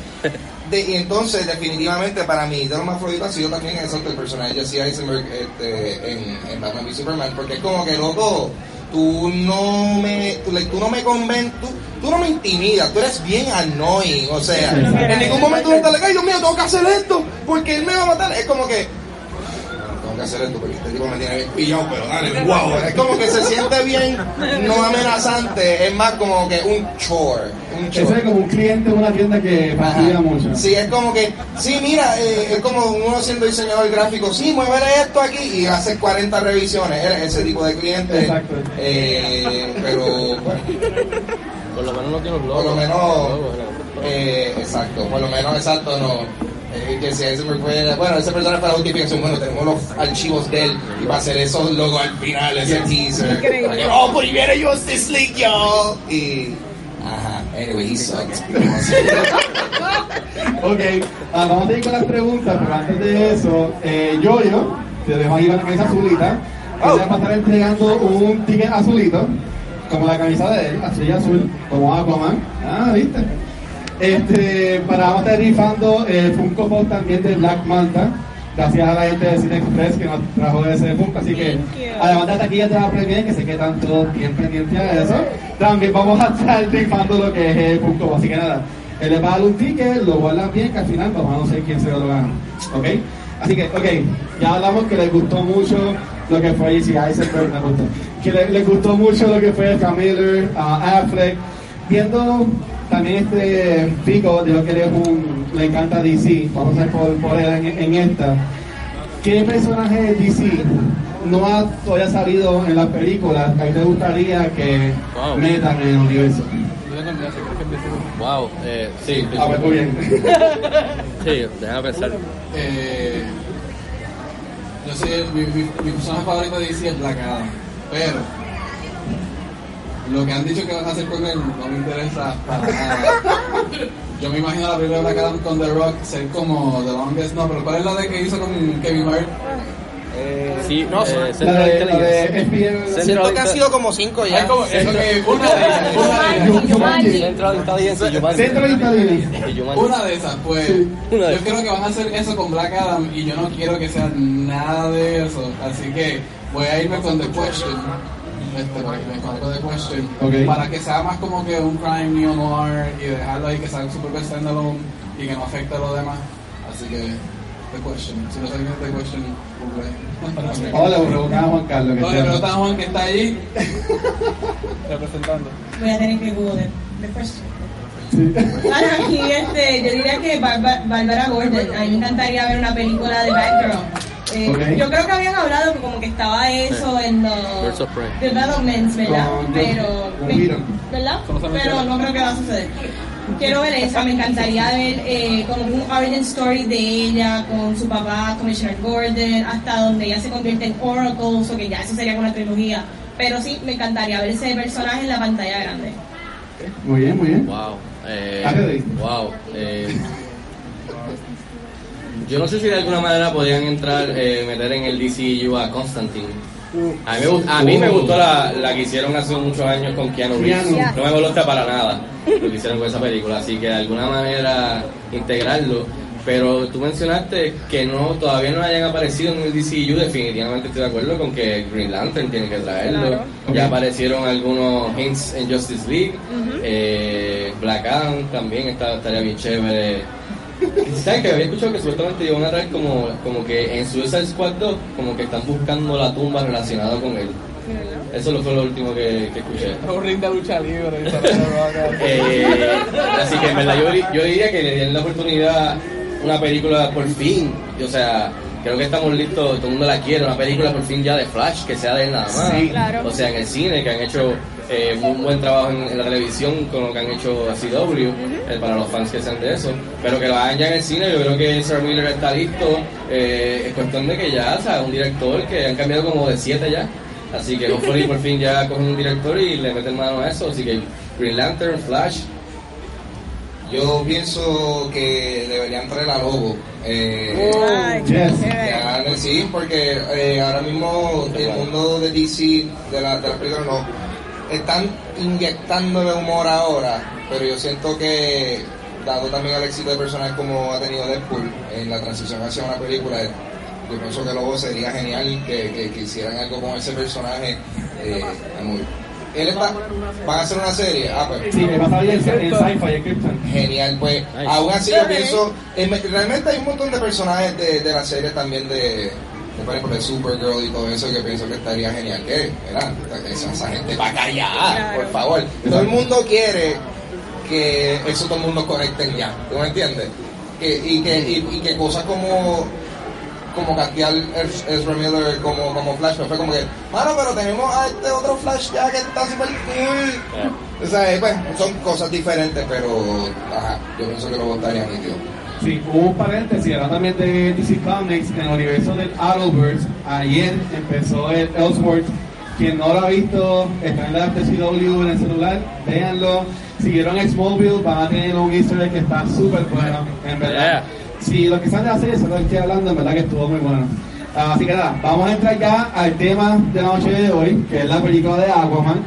Y entonces, definitivamente, para mí, de lo más ha sido también exacto el personaje de Jesse Eisenberg este, en, en Batman v Superman, porque es como que loco, tú no me, tú, no me conven, tú, tú no me intimidas, tú eres bien annoying, o sea, en ningún momento tú estás like, ay Dios mío, tengo que hacer esto, porque él me va a matar, es como que, tengo que hacer esto porque este tipo me tiene bien pillado, pero dale, wow, es como que se siente bien, no amenazante, es más como que un chore, un Eso es como un cliente de una tienda que fastidia mucho. Sí, es como que, sí, mira, eh, es como uno siendo diseñador gráfico, sí, muévele esto aquí y hace 40 revisiones, eres ese tipo de cliente. Exacto. Eh, pero, bueno, Por lo menos no tiene los por logos. lo menos, eh, exacto, por lo menos exacto no. Eh, que si ese me puede, bueno, esa persona la justificación, bueno, tenemos los archivos de él y va a hacer esos logos al final, ese teaser. Increíble. Para oh, pues viene Justice League, yo. Y, ajá, anyway, he sucked. Ok, ah, vamos a ir con las preguntas, pero antes de eso, eh, Yoyo, te dejo ahí la camisa azulita, que Oh. va a estar entregando un ticket azulito, como la camisa de él, así azul, como Aquaman. Ah, ¿viste? Este, para vamos a estar rifando el Funko Pop también de Black Manta, gracias a la gente de Cine Express que nos trajo ese Funko, así que además de de la Premier, que sé que están todos bien pendientes a eso, también vamos a estar rifando lo que es el Pop, así que nada, él les va a dar un ticket, lo guardan bien, que al final vamos a no sé quién se lo gana, ¿ok? Así que, ok, ya hablamos que les gustó mucho lo que fue Easy Eisenberg, me gustó, que le- les gustó mucho lo que fue Camiller, uh, Affleck, viendo también este Pico, digo que un, le encanta DC, vamos a ir por, por él en, en esta. ¿Qué personaje de DC no ha todavía salido en las películas que a ti te gustaría que Wow. metan en el universo? Yo Wow, eh, sí, A ver, muy bien. sí, déjame pensar. Eh, yo sé, mi, mi, mi personaje favorito de DC es Black Adam, pero lo que han dicho que van a hacer con él no me interesa para nada. Yo me imagino la película de Black Adam con The Rock ser como The Longest, no, pero ¿cuál es la de que hizo con Kevin Hart? Sí, no, eh, La Central de, la Intelligence. de Siento que ha Intelligence. sido como cinco ya. Como, es que una de Jumanji. Central Intelligence. Una de esas, pues. Yo esas. creo que van a hacer eso con Black Adam y yo no quiero que sea nada de eso. Así que voy a irme con The Question. Este, para que me The Question. Ok. Para que sea más como que un crime neo noir y dejarlo ahí que sea super standalone y que no afecte a los demás. Así que The Question. Si no saben The Question, google. Hola, le preguntaba a Juan Carlos. No, le preguntan a Juan que está allí representando. Voy a tener que Google después. Sí. Ahora aquí, este, yo diría que Bárbara Gordon. A mí me encantaría ver una película de Batgirl. Eh, Ok. Yo creo que habían hablado que como que estaba eso en Birds los of Prey. developments, ¿verdad? Con- Pero, con me- Whedon. ¿verdad? Pero no creo que va a suceder. Quiero ver esa, me encantaría ver eh, como un origin story de ella con su papá, Commissioner Gordon, hasta donde ella se convierte en Oracle, o que ya eso sería con una trilogía. Pero sí, me encantaría ver ese personaje en la pantalla grande. Muy bien, muy bien. Wow. Eh, Ah, ¿qué wow. Eh, Yo no sé si de alguna manera podían entrar, eh, meter en el DCU a Constantine. A mí, a mí me gustó la, la que hicieron hace muchos años con Keanu Reeves. No me molesta para nada lo que hicieron con esa película, así que de alguna manera integrarlo. Pero tú mencionaste que no todavía no hayan aparecido en el DCU, definitivamente estoy de acuerdo con que Green Lantern tiene que traerlo. Claro. Ya aparecieron algunos hints en Justice League. Eh, Black Adam también está, estaría bien chévere. ¿Sabes que había escuchado que supuestamente iban a traer como, como que en Suicide Squad 2 como que están buscando la tumba relacionada con él? Eso lo fue lo último que, que escuché. Un ring de lucha libre. ¿no? Eh, así que en verdad yo, yo diría que le den la oportunidad una película por fin. O sea, creo que estamos listos, todo el mundo la quiere, una película por fin ya de Flash, que sea de él nada más. Sí. Claro. O sea, en el cine, que han hecho eh, un buen trabajo en, en la televisión con lo que han hecho a CW, eh, para los fans que sean de eso. Pero que lo hagan ya en el cine, yo creo que Ezra Miller está listo. Eh, es cuestión de que ya, o sea, un director que han cambiado como de siete ya. Así que hopefully por fin ya cogen un director y le meten mano a eso. Así que Green Lantern, Flash, Yo pienso que deberían traer a Lobo. Eh, Ay, Yes. ya, sí, porque eh, ahora mismo el mundo de DC, de la, de las películas, no. Están inyectándole humor ahora, pero yo siento que, dado también el éxito de personajes como ha tenido Deadpool en la transición hacia una película, yo pienso que luego sería genial que, que, que hicieran algo con ese personaje. Eh, muy- él está, van a hacer una serie, ah, pues, Sí, va a salir en, en Sci-Fi. Genial, pues Nice. aún así yo pienso, me- realmente hay un montón de personajes de, de la serie también de, por ejemplo, de Supergirl y todo eso que pienso que estaría genial. ¿Qué? Mira, esa, esa gente va a callar, por favor. Todo el mundo quiere que eso todo el mundo conecten ya, ¿tú me entiendes? Que, y, que, y, y que cosas como como castear Ez- Ezra Miller como, como Flash, pero fue como que, mano, pero tenemos a este otro Flash ya que está super cool. O sea, eh, pues, son cosas diferentes, pero ajá, yo pienso que luego estaría nítido. Sí, hubo un paréntesis, ahora también de DC Comics, en el universo del Arrowverse, ayer empezó el Ellsworth, quien no lo ha visto, está en la CW en el celular, véanlo, siguieron X-Mobile, van a tener un easter egg que está súper bueno, en verdad. Si lo que sale de la serie, se lo estoy hablando, en verdad que estuvo muy bueno. Así que nada, vamos a entrar ya al tema de la noche de hoy, que es la película de Aquaman.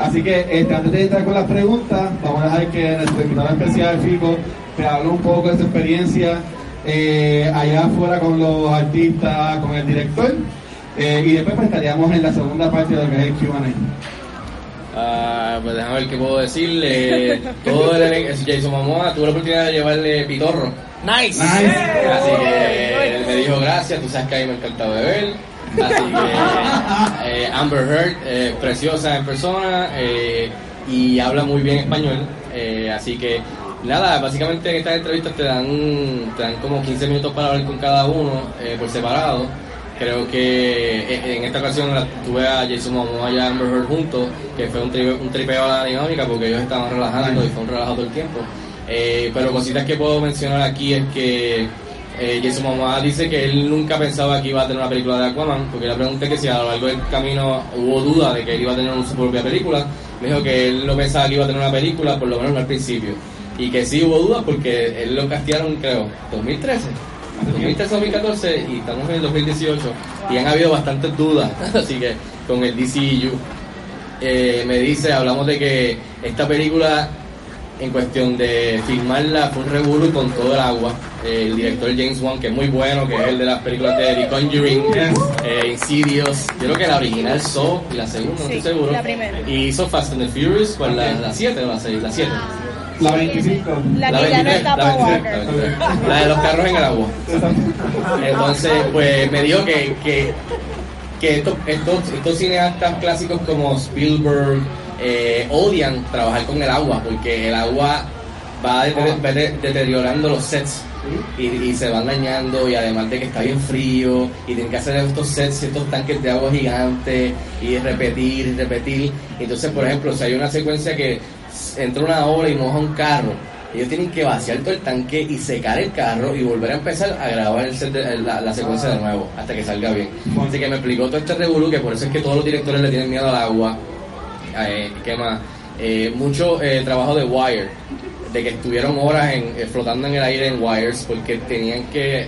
Así que este, antes de entrar con las preguntas, vamos a dejar que nuestro invitado especial, Fico, te hable un poco de su experiencia eh, allá afuera con los artistas, con el director. Eh, y después pues, estaríamos en la segunda parte de lo que es el QA. Ah, pues déjame ver qué puedo decirle. Todo el elenco, Jason Momoa, tuve la oportunidad de llevarle pitorro. Nice. Nice. Así que él me dijo gracias, tú sabes que a mí me encanta beber. Así que eh, Amber Heard, eh, preciosa en persona eh, y habla muy bien español. eh, así que nada, básicamente en estas entrevistas te dan, te dan como 15 minutos para hablar con cada uno eh, por separado. Creo que eh, en esta ocasión la- tuve a Jason Momoa y a Amber Heard juntos, que fue un, tri- un tripeo a la dinámica porque ellos estaban relajando y fue un relajo todo el tiempo. Eh, pero cositas que puedo mencionar aquí es que eh, Jason Momoa dice que él nunca pensaba que iba a tener una película de Aquaman, porque le pregunté que si a lo largo del camino hubo duda de que él iba a tener su propia película. Me dijo que él no pensaba que iba a tener una película, por lo menos no al principio. Y que sí hubo dudas porque él lo castearon, creo, 2013. 2013-2014 y estamos en el 2018 y han habido bastantes dudas, así que con el DCU eh, me dice, hablamos de que esta película en cuestión de filmarla fue un revuelo con todo el agua. Eh, el director James Wan, que es muy bueno, que es el de las películas de The Conjuring, eh, Insidious, yo creo que la original Saw y la segunda, no estoy seguro. la primera. Y hizo Fast and the Furious, pues la 7 o la 6, la 7. La 25. La que ya no está la Paul 23, Walker. la 23. La de los carros en el agua. Entonces, pues me dijo que, que, que estos, estos, estos cineastas clásicos como Spielberg eh, odian trabajar con el agua porque el agua va, dete- va de- deteriorando los sets y, y se van dañando y además de que está bien frío y tienen que hacer estos sets, estos tanques de agua gigantes y repetir y repetir. Entonces, por ejemplo, si hay una secuencia que entra una ola y moja un carro, ellos tienen que vaciar todo el tanque y secar el carro y volver a empezar a grabar el set de- la, secuencia de nuevo hasta que salga bien. Así que me explicó todo este revolú que por eso es que todos los directores le tienen miedo al agua. Eh, ¿Qué más? Eh, mucho eh, trabajo de wire, de que estuvieron horas en, eh, flotando en el aire en wires porque tenían que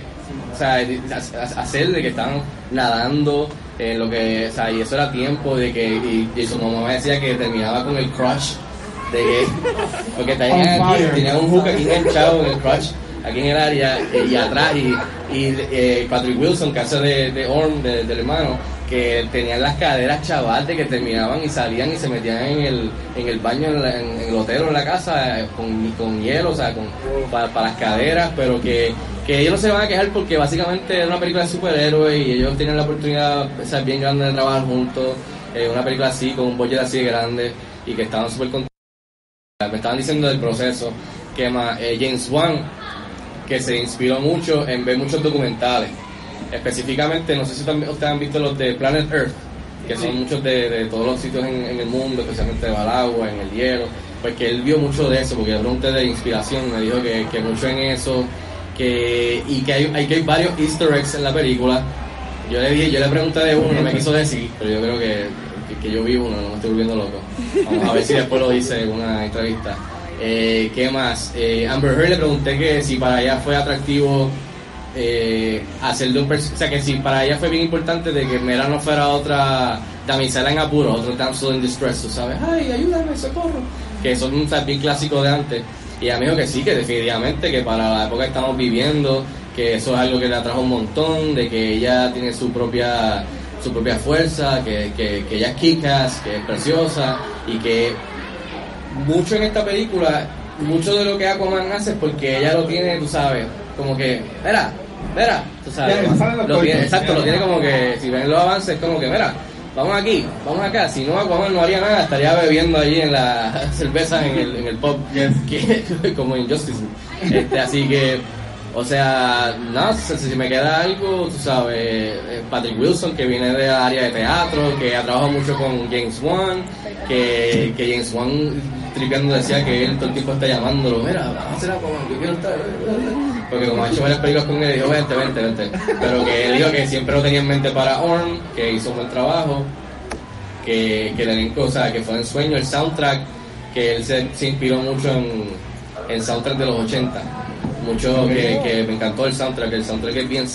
hacer de que estaban nadando en lo que, o sea, y eso era tiempo de que, y, y su mamá decía que terminaba con el crutch, de que, porque tenían aquí, tenían un hook aquí enganchado en el crutch, aquí en el área, eh, y atrás, y, y eh, Patrick Wilson, hace de, de Orm, de- del hermano, que tenían las caderas chaval de que terminaban y salían y se metían en el, en el baño, en, la- en- en el hotel o en la casa eh, con, con hielo, o sea, con, para, para las caderas, pero que, que ellos no se van a quejar porque básicamente era una película de superhéroes y ellos tienen la oportunidad o sea, bien grande de trabajar juntos, una película así, con un budget así de grande y que estaban súper contentos. Me estaban diciendo del proceso, que eh, James Wan, que se inspiró mucho en ver muchos documentales. Específicamente, no sé si también ustedes han visto los de Planet Earth, que son muchos de, de todos los sitios en, en el mundo, especialmente de agua, en el hielo. Pues que él vio mucho de eso, porque pregunté de inspiración, me dijo que, que mucho en eso, que, y que hay, hay, que hay varios easter eggs en la película. Yo le dije, yo le pregunté de uno, no me quiso decir, pero yo creo que, que, yo vi uno, no me estoy volviendo loco. Vamos a ver si después lo dice en una entrevista. Eh, ¿Qué más? Eh, Amber Heard le pregunté que si para ella fue atractivo eh, hacer de un o sea que si para ella fue bien importante de que Mera no fuera otra damisela en apuro, otro damsel in distress, sabes, ay, ayúdame, socorro, que son sea, bien clásicos de antes. Y dijo que sí, que definitivamente, que para la época que estamos viviendo, que eso es algo que le atrajo un montón, de que ella tiene su propia su propia fuerza, que, que, que ella es kickass, que es preciosa y que mucho en esta película, mucho de lo que Aquaman hace es porque ella lo tiene, tú sabes, como que, mira, mira, tú sabes, Ya, lo tiene, exacto, lo tiene como que, si ven los avances, como que, mira, vamos aquí, vamos acá, si no Aquaman no haría nada, estaría bebiendo allí en la cerveza en el, en el pub, que, como en Justice, este, así que, o sea, no, si, si me queda algo, tú sabes, eh, Patrick Wilson, que viene de área de teatro, que ha trabajado mucho con James Wan, que, que James Wan tripeando decía que él todo el tiempo está llamándolo, mira, vamos a hacer Aquaman, yo quiero estar, porque como ha hecho varias películas con él, dijo, vente, vente, vente, pero que él dijo que siempre lo tenía en mente para Orm, que hizo un buen trabajo, que, que que fue en sueño, el soundtrack, que él se, se inspiró mucho en, en soundtrack de los 80. Mucho que, que me encantó el soundtrack, el soundtrack es bien...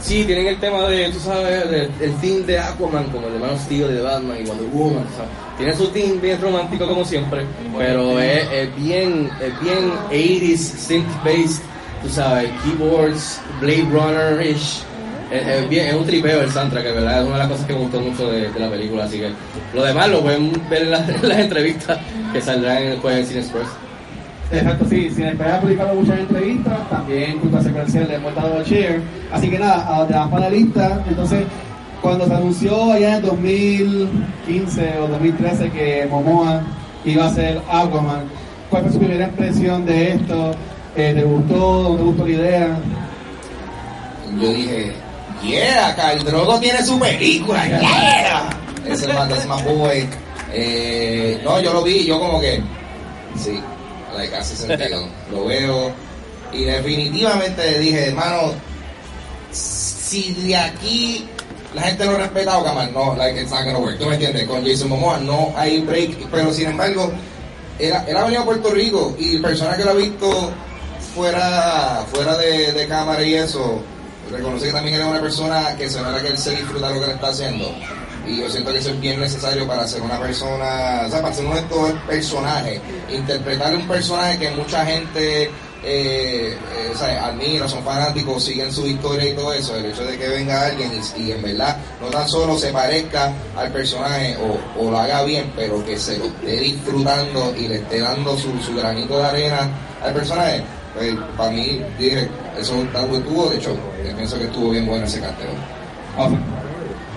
Sí, tienen el tema de, tú sabes, de- el theme de Aquaman, como el of Steel, de Batman y Wonder Woman, o sea, tiene su theme bien romántico como siempre, pero es, es bien, es bien 80s, synth-based, tú sabes, keyboards, Blade Runner-ish, es, es bien, es un tripeo el soundtrack, verdad es una de las cosas que me gustó mucho de, de la película, así que lo demás lo pueden ver en, las- en las entrevistas que saldrán después en Cine Express. Exacto, sí, sin esperar ha publicado muchas entrevistas, también culpa secuencial le hemos dado cheer. Así que nada, a demás panelistas, entonces, cuando se anunció allá en 2015 o 2013 que Momoa iba a ser Aquaman, ¿cuál fue su primera impresión de esto? Eh, ¿Te gustó? ¿No te gustó la idea? yo dije, yeah, Khal Drogo tiene su película, yeah. Ese es más, más boy. Eh, no, yo lo vi, yo como que, sí, like, hace sentido. Lo veo y definitivamente dije, hermano, si de aquí la gente no respeta Okaman, no, like, it's not gonna work. ¿Tú me entiendes? Con Jason Momoa no hay break, pero sin embargo, él, ha venido a Puerto Rico y el personaje que lo ha visto fuera, fuera de, de cámara y eso, reconoce que también era una persona que se nota que él se disfruta lo que le está haciendo. Y yo siento que eso es bien necesario para ser una persona, o sea, para ser uno de estos personajes. Interpretar un personaje que mucha gente eh, eh, admira, son fanáticos, siguen su historia y todo eso. El hecho de que venga alguien y, en verdad no tan solo se parezca al personaje o, lo haga bien, pero que se lo esté disfrutando y le esté dando su, granito de arena al personaje. Pues, para mí, dije, eso algo estuvo, de hecho, yo pienso que estuvo bien bueno ese cartero.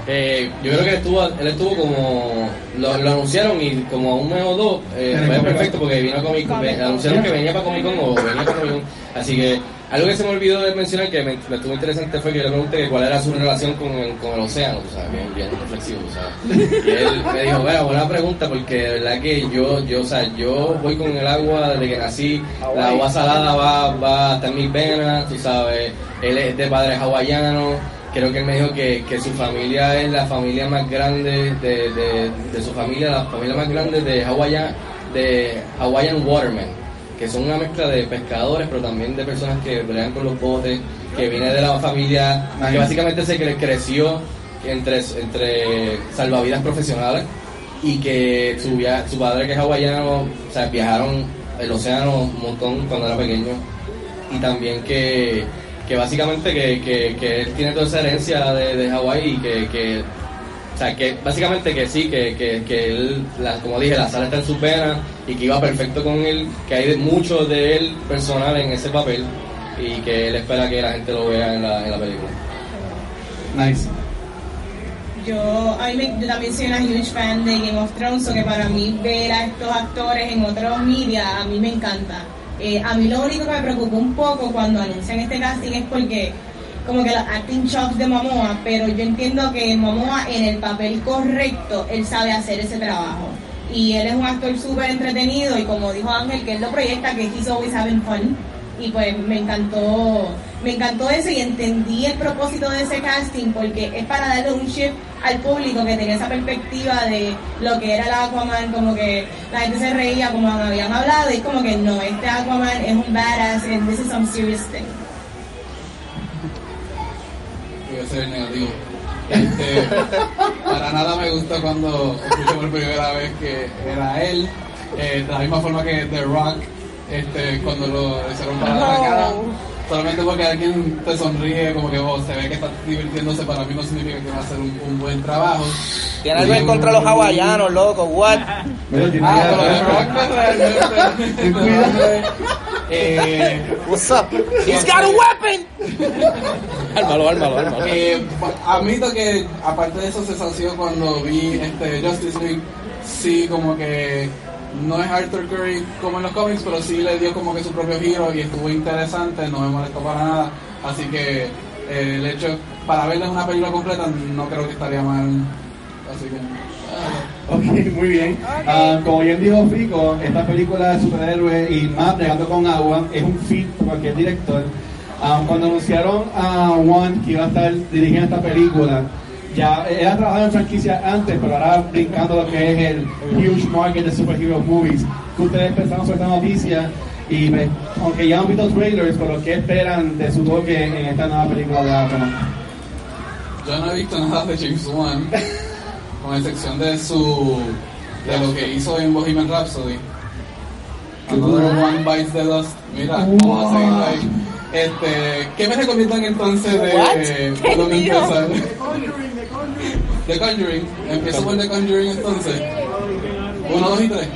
Eh, yo creo que él estuvo, él estuvo como. Lo, lo anunciaron y como a un mes o dos eh, fue perfecto porque vino a Comic Con. Anunciaron que venía para Comic Con o venía para Comic Con. Así que algo que se me olvidó de mencionar que me, me estuvo interesante fue que yo le pregunté que cuál era su relación con el, con el océano, o sea, bien, bien reflexivo, ¿sabes? Y él me dijo, bueno, buena pregunta porque de verdad que yo, yo, o sea, yo voy con el agua desde que nací, la agua salada va, va hasta mis venas, tú sabes, él es de padre hawaiano, creo que él me dijo que, que su familia es la familia más grande de, de, de su familia, la familia más grande de Hawaiian, de Hawaiian Watermen, que son una mezcla de pescadores, pero también de personas que pelean con los botes, que viene de la familia que básicamente se cre- creció entre, entre salvavidas profesionales y que su, via- su padre que es hawaiano, o sea, viajaron el océano un montón cuando era pequeño. Y también que, que básicamente que, que, que él tiene toda esa herencia de, de Hawái y que, que o sea que básicamente que sí que, que, que él la- como dije la sala está en sus venas y que iba perfecto con él que hay de- mucho de él personal en ese papel y que él espera que la gente lo vea en la, en la película Nice. Yo, a mí me- yo también soy una huge fan de Game of Thrones, so que para mí ver a estos actores en otros media a mí me encanta. Eh, a mí lo único que me preocupó un poco cuando anuncian este casting es porque como que los acting chops de Momoa, pero yo entiendo que Momoa en el papel correcto, él sabe hacer ese trabajo. Y él es un actor súper entretenido y como dijo Ángel, que él lo proyecta, que he's always having fun. Y pues me encantó, me encantó eso y entendí el propósito de ese casting porque es para darle un shift al público que tenía esa perspectiva de lo que era el Aquaman, como que la gente se reía como habían hablado y es como que no, este Aquaman es un badass and this is some serious thing. Voy a ser negativo. Este, para nada me gusta cuando escuché por primera vez que era él. Eh, de la misma forma que The Rock, este, cuando lo hicieron para la cara. solamente porque alguien te sonríe, como que oh, se ve que está divirtiéndose, para mí no significa que va a hacer un, un buen trabajo. Tiene algo en contra de los hawaianos, loco, what? Ah, pero realmente. Eh, What's up? He's got a weapon! Ármalo, ármalo, ármalo. Eh, admito que aparte de eso se sació cuando vi este Justice League sí como que no es Arthur Curry como en los cómics pero sí le dio como que su propio giro y estuvo interesante no me molestó para nada así que eh, el hecho para verla en una película completa no creo que estaría mal así que ah, Ok, muy bien. Ah, como bien dijo Fico, esta película de superhéroes y más Bregando con Agua es un fit para cualquier director. Ah, cuando anunciaron a Juan que iba a estar dirigiendo esta película, ya él ha trabajado en franquicias antes, pero ahora brincando lo que es el huge market de superhero movies. ¿Qué ustedes pensaron sobre esta noticia? Y pues, aunque ya han visto trailers, pero ¿qué esperan de su toque en esta nueva película de Aquaman? yo no he visto nada de James Wan con excepción de su de lo que hizo en Bohemian Rhapsody Another One Bites the Dust mira vamos a seguirlo ahí este, ¿qué me recomiendan entonces de ¿Qué dijo? empezar? The Conjuring, empiezo por The Conjuring entonces. Uno, dos y tres.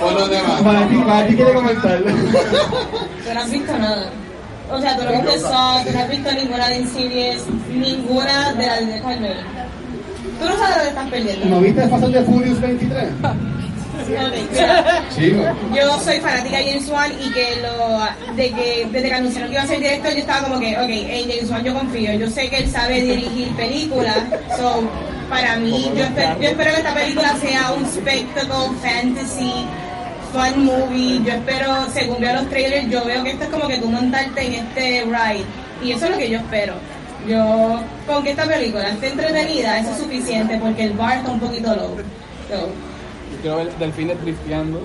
Por los demás. Para ti, para ti quiere comentar. Tú no has visto nada. O sea, tú no viste Saw, tú no has visto ninguna de Insidious, ninguna de las de Conjuring. Tú no sabes que estás perdiendo. ¿No viste Fast and the Furious 23? Sí, Yo soy fanática de James Wan y que lo de que desde que anunciaron que iba a ser director yo estaba como que, ok, en James Wan yo confío, yo sé que él sabe dirigir películas, so para mí yo, espe- yo espero que esta película sea un spectacle, fantasy, fun movie, yo espero, según veo los trailers, yo veo que esto es como que tú montarte en este ride. Y eso es lo que yo espero. Yo, con que esta película esté entretenida, eso es suficiente porque el bar está un poquito low. So, quiero ver delfines drifteando.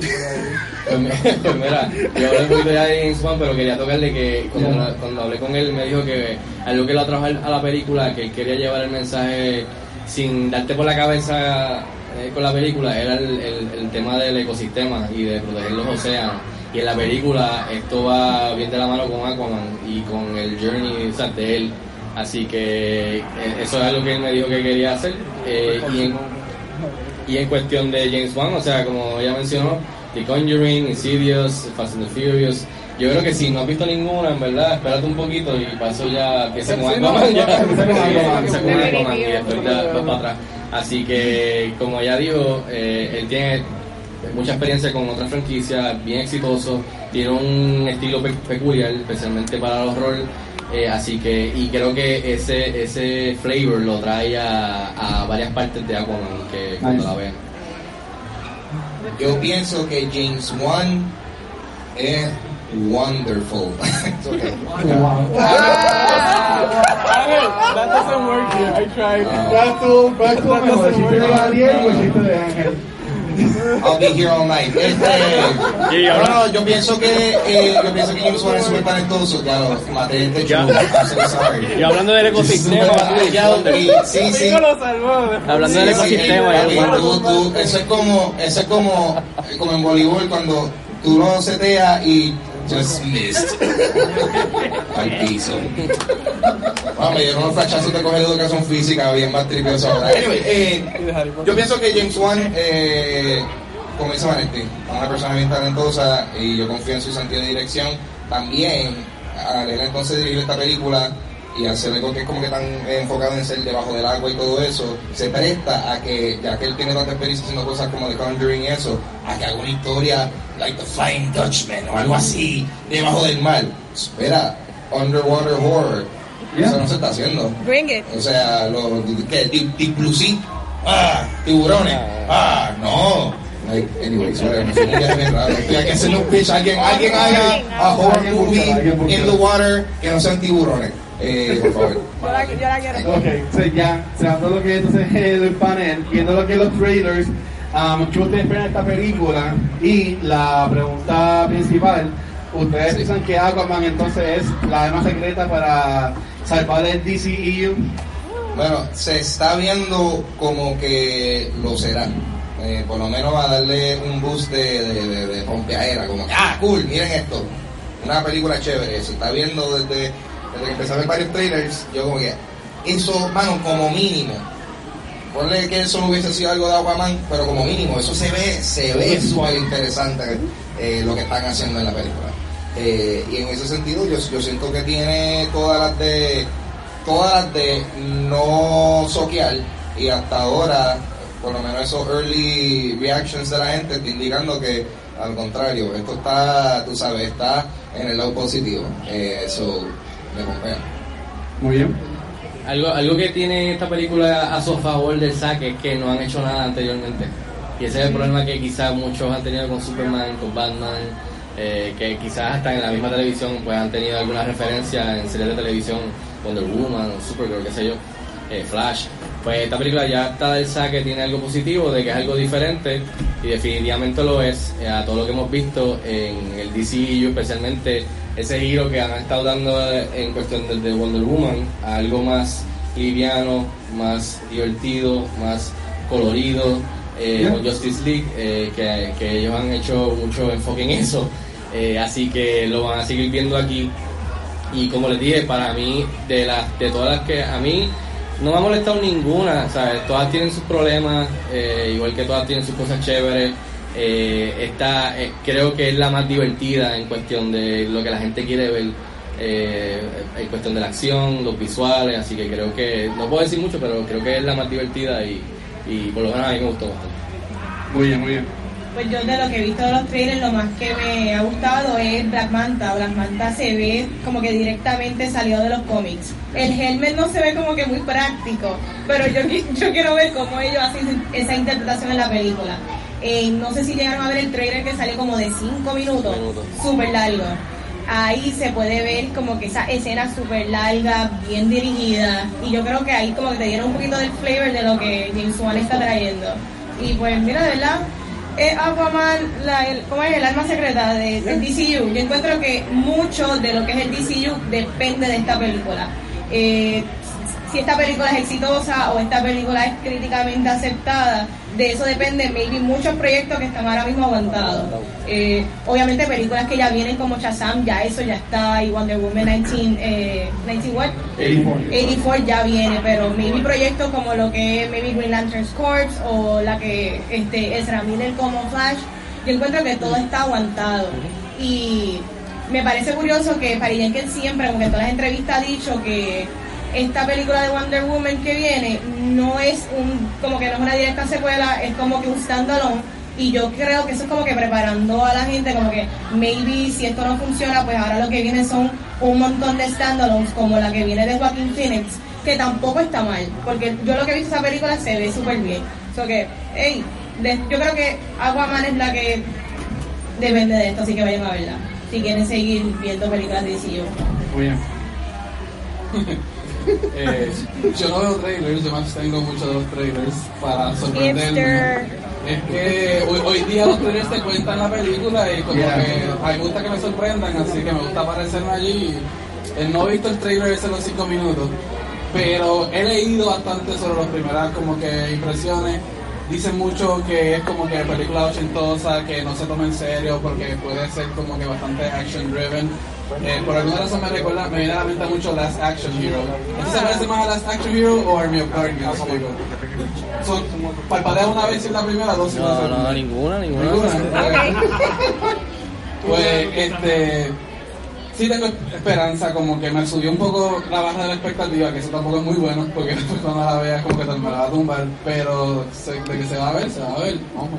Pues, mira, yo hablé un poquito ya de James Wan, pero quería tocarle que cuando, cuando hablé con él me dijo que algo que lo atrajo a la película, que él quería llevar el mensaje sin darte por la cabeza eh, con la película, era el, el- el tema del ecosistema y de proteger los océanos. Y en la película esto va bien de la mano con Aquaman y con el journey o sea, de él. Así que eh, eso es algo que él me dijo que quería hacer. Eh, y en, y en cuestión de James Wan, o sea, como ella mencionó, The Conjuring, Insidious, Fast and the Furious, yo creo que si no has visto ninguna, en verdad, espérate un poquito y paso ya empieza con Sí, no, Aquaman, ya, empieza con Aquaman. con y después ya para atrás. Así que, como ella dijo, eh, él tiene mucha experiencia con otras franquicias, bien exitoso, tiene un estilo pe- peculiar, especialmente para el horror, eh, así que, y creo que ese ese flavor lo trae a, a varias partes de Aquaman que cuando la vean. Yo pienso que James Wan es wonderful. It's okay. That doesn't work here. I tried. ¿Cuál estuvo cuál estuvo mejor? ¿El chiste de I'll be here all night. Este, no, no, yo pienso que eh, yo pienso que es súper talentoso. Ya lo maté este Ya. show. I'm so sorry. Y hablando del ecosistema, Sí, sí. Hablando del Sí, ecosistema, tú- tú- eso es como eso es como como en voleibol cuando tú no seteas y just missed al piso Vamos, me dieron unos flashazos de coger educación física bien más tripioso ahora. Anyway, eh, yo pienso que James Wan, eh, como dice Vanetti, es una persona bien talentosa y yo confío en su sentido de dirección. También, al él entonces dirigir esta película y hacer algo que es como que tan enfocado en ser debajo del agua y todo eso, se presta a que, ya que él tiene tanta experiencia haciendo cosas como The Conjuring y eso, a que haga una historia like The Flying Dutchman o algo así, debajo del mar. Espera, Underwater Horror. Eso no se está haciendo. Bring it. O sea, los ¿qué? Deep, deep Blue Sea. Ah, tiburones. Ah, no. Like, viaje bien raro. Estoy aquí haciendo un pitch. Alguien, alguien haga a horror movie in the water que no sean tiburones. Eh, por favor. Yo la, yo la quiero. Ok, entonces ya, cerrando lo que entonces es el panel, viendo lo que es los trailers, um, ¿qué ustedes esperan de esta película? Y la pregunta principal, ¿ustedes Sí. piensan que Aquaman entonces es la arma secreta para salvar el DCEU? Bueno, se está viendo como que lo será. Eh, por lo menos va a darle un boost de, de, de, de pompeadera, como que, ah, cool, miren esto. una película chévere. Se está viendo desde, desde que empecé a ver varios trailers. Yo como que, eso, mano, como mínimo. Ponle que eso hubiese sido algo de Aquaman, pero como mínimo, eso se ve, se ve súper interesante eh, lo que están haciendo en la película. Eh, y en ese sentido yo, yo siento que tiene todas las de todas las de no soquear y hasta ahora por lo menos esos early reactions de la gente está indicando que al contrario esto está tú sabes está en el lado positivo eh, eso me Muy bien. Algo, algo que tiene esta película a su favor del saque es que no han hecho nada anteriormente. Y ese es el problema que quizás muchos han tenido con Superman, con Batman, eh, que quizás hasta en la misma televisión pues han tenido alguna referencia en series de televisión, Wonder Woman, Supergirl, qué sé yo, eh, Flash. Pues esta película ya está del saque, tiene algo positivo, de que es algo diferente y definitivamente lo es eh, a todo lo que hemos visto en el DCU, especialmente ese giro que han estado dando en cuestión del de Wonder Woman a algo más liviano, más divertido, más colorido, eh, con Justice League, eh, que, que ellos han hecho mucho enfoque en eso, Eh, así que lo van a seguir viendo aquí. Y como les dije, para mí, de las de todas las que a mí no me ha molestado ninguna, ¿sabes? Todas tienen sus problemas, eh, igual que todas tienen sus cosas chéveres. Eh, esta eh, creo que es la más divertida en cuestión de lo que la gente quiere ver, eh, en cuestión de la acción, los visuales, así que creo que, no puedo decir mucho, pero creo que es la más divertida y, y por lo menos a mí me gustó bastante. Muy bien, muy bien. Pues yo de lo que he visto de los trailers, lo más que me ha gustado es Black Manta. Black Manta se ve como que directamente salió de los cómics. El helmet no se ve como que muy práctico, pero yo, yo quiero ver cómo ellos hacen esa interpretación en la película. Eh, no sé si llegaron a ver el trailer que sale como de 5 minutos, Minutos. súper largo. Ahí se puede ver como que esa escena súper larga, bien dirigida. Y yo creo que ahí como que te dieron un poquito del flavor de lo que James Wan está trayendo. Y pues mira, de verdad, eh, Aquaman, la, el, ¿cómo es? El alma secreta de, del DCU. Yo encuentro que mucho de lo que es el DCU depende de esta película. Eh, si esta película es exitosa o esta película es críticamente aceptada, de eso depende maybe muchos proyectos que están ahora mismo aguantados. Eh, obviamente películas que ya vienen como Shazam, ya eso ya está, y Wonder Woman 19, eh, 19 what? 84 ya viene, pero maybe proyectos como lo que es maybe Green Lantern's Corps o la que este Ezra Miller como Flash, yo encuentro que todo está aguantado. Y me parece curioso que Patty Jenkins siempre, como que en todas las entrevistas ha dicho que esta película de Wonder Woman que viene no es un, como que no es una directa secuela, es como que un standalone. Y yo creo que eso es como que preparando a la gente, como que maybe si esto no funciona, pues ahora lo que viene son un montón de standalones, como la que viene de Joaquin Phoenix, que tampoco está mal, porque yo lo que he visto esa película se ve súper bien. So que, hey, de- yo creo que Aquaman es la que depende de esto, así que vayan a verla. Si quieren seguir viendo películas de DCU. Muy bien. Eh, yo no veo trailers, yo me abstengo mucho de los trailers para sorprenderme. Es que hoy, hoy día los trailers te cuentan la película y como Yeah. que a mí me gusta que me sorprendan, así que me gusta aparecerme allí. Eh, no he visto el trailer ese de los 5 minutos, pero he leído bastante sobre las primeras como que impresiones. Dicen mucho que es como que película ochentosa, que no se toma en serio porque puede ser como que bastante action driven. Eh, por alguna razón me recuerda, me viene a la mente mucho Last Action Hero. ¿Este se parece más a Last Action Hero o Army of Darkness? Digo? Son, parpadea una vez en la primera, dos en la No, segunda. no, ninguna, ninguna. Ninguna. Pues, este. Sí tengo esperanza, como que me subió un poco la barra de la expectativa, que eso tampoco es muy bueno, porque después cuando la veas como que te me la va a tumbar, pero se- de que se va a ver, se va a ver. Vamos.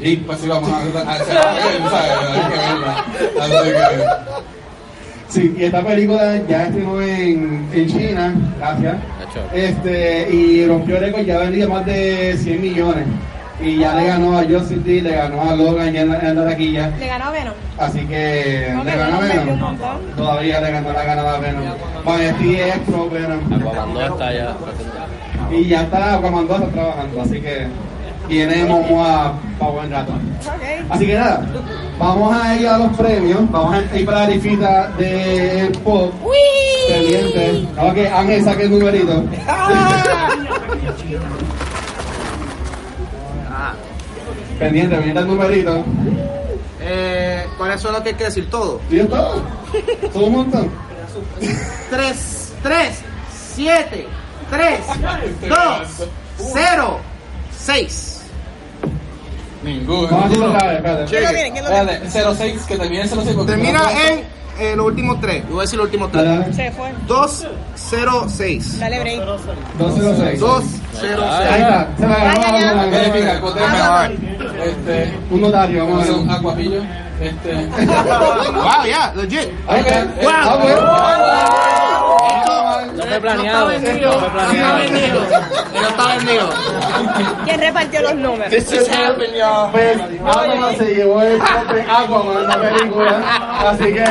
Y pues sí, vamos a, a- se va a ver, ¿sabes? Hay que verla. Así que. Sí, y esta película ya estrenó en, en China, gracias. Este, y rompió el récord, ya ha vendido más de 100 millones. Y ya le ganó a Justice League, le ganó a Logan ya en la, en la taquilla. Le ganó a Venom. Así que No, le ganó a Venom. Todavía le ganó la ganada a Venom. Vanity es pro Venom. Aquaman 2 está ya. Y ya está, Aquaman 2 está trabajando, así que viene Momoa para buen rato. Así que nada, vamos a ir a los premios, vamos a ir para la rifita de pop. Pendiente. Ok, Ángel, saque el numerito. Pendiente, pendiente el numerito. Eh, ¿Cuáles son los que hay que decir? Todo. ¿Y todo? ¿Todo un montón? 3, 3, 7, 3, 2, 0, 6. Ninguno. Vez, espérate. ¿Quién lo tiene? ¿Quién lo tiene? Espérate, 06, que termine en 06. porque Termina no- en eh, los últimos tres. Yo voy a decir los últimos tres. Dale, Se fue. 2, 0, 6. Dale break. 206. 2, 0, Ahí 6. está. Se la ganó Ya, ya, ya. Aquaman. Verifica, coteja. Este. Un notario, Vamos a ver. acuapillo. Este. Wow, yeah, legit. Ahí está. Wow. Ah, bueno. No fue planeado. No Está vendido. No está vendido. ¿Quién repartió los números? This is happening, y'all. Pues Aquaman se llevó el Open Aquaman en la película. Así que.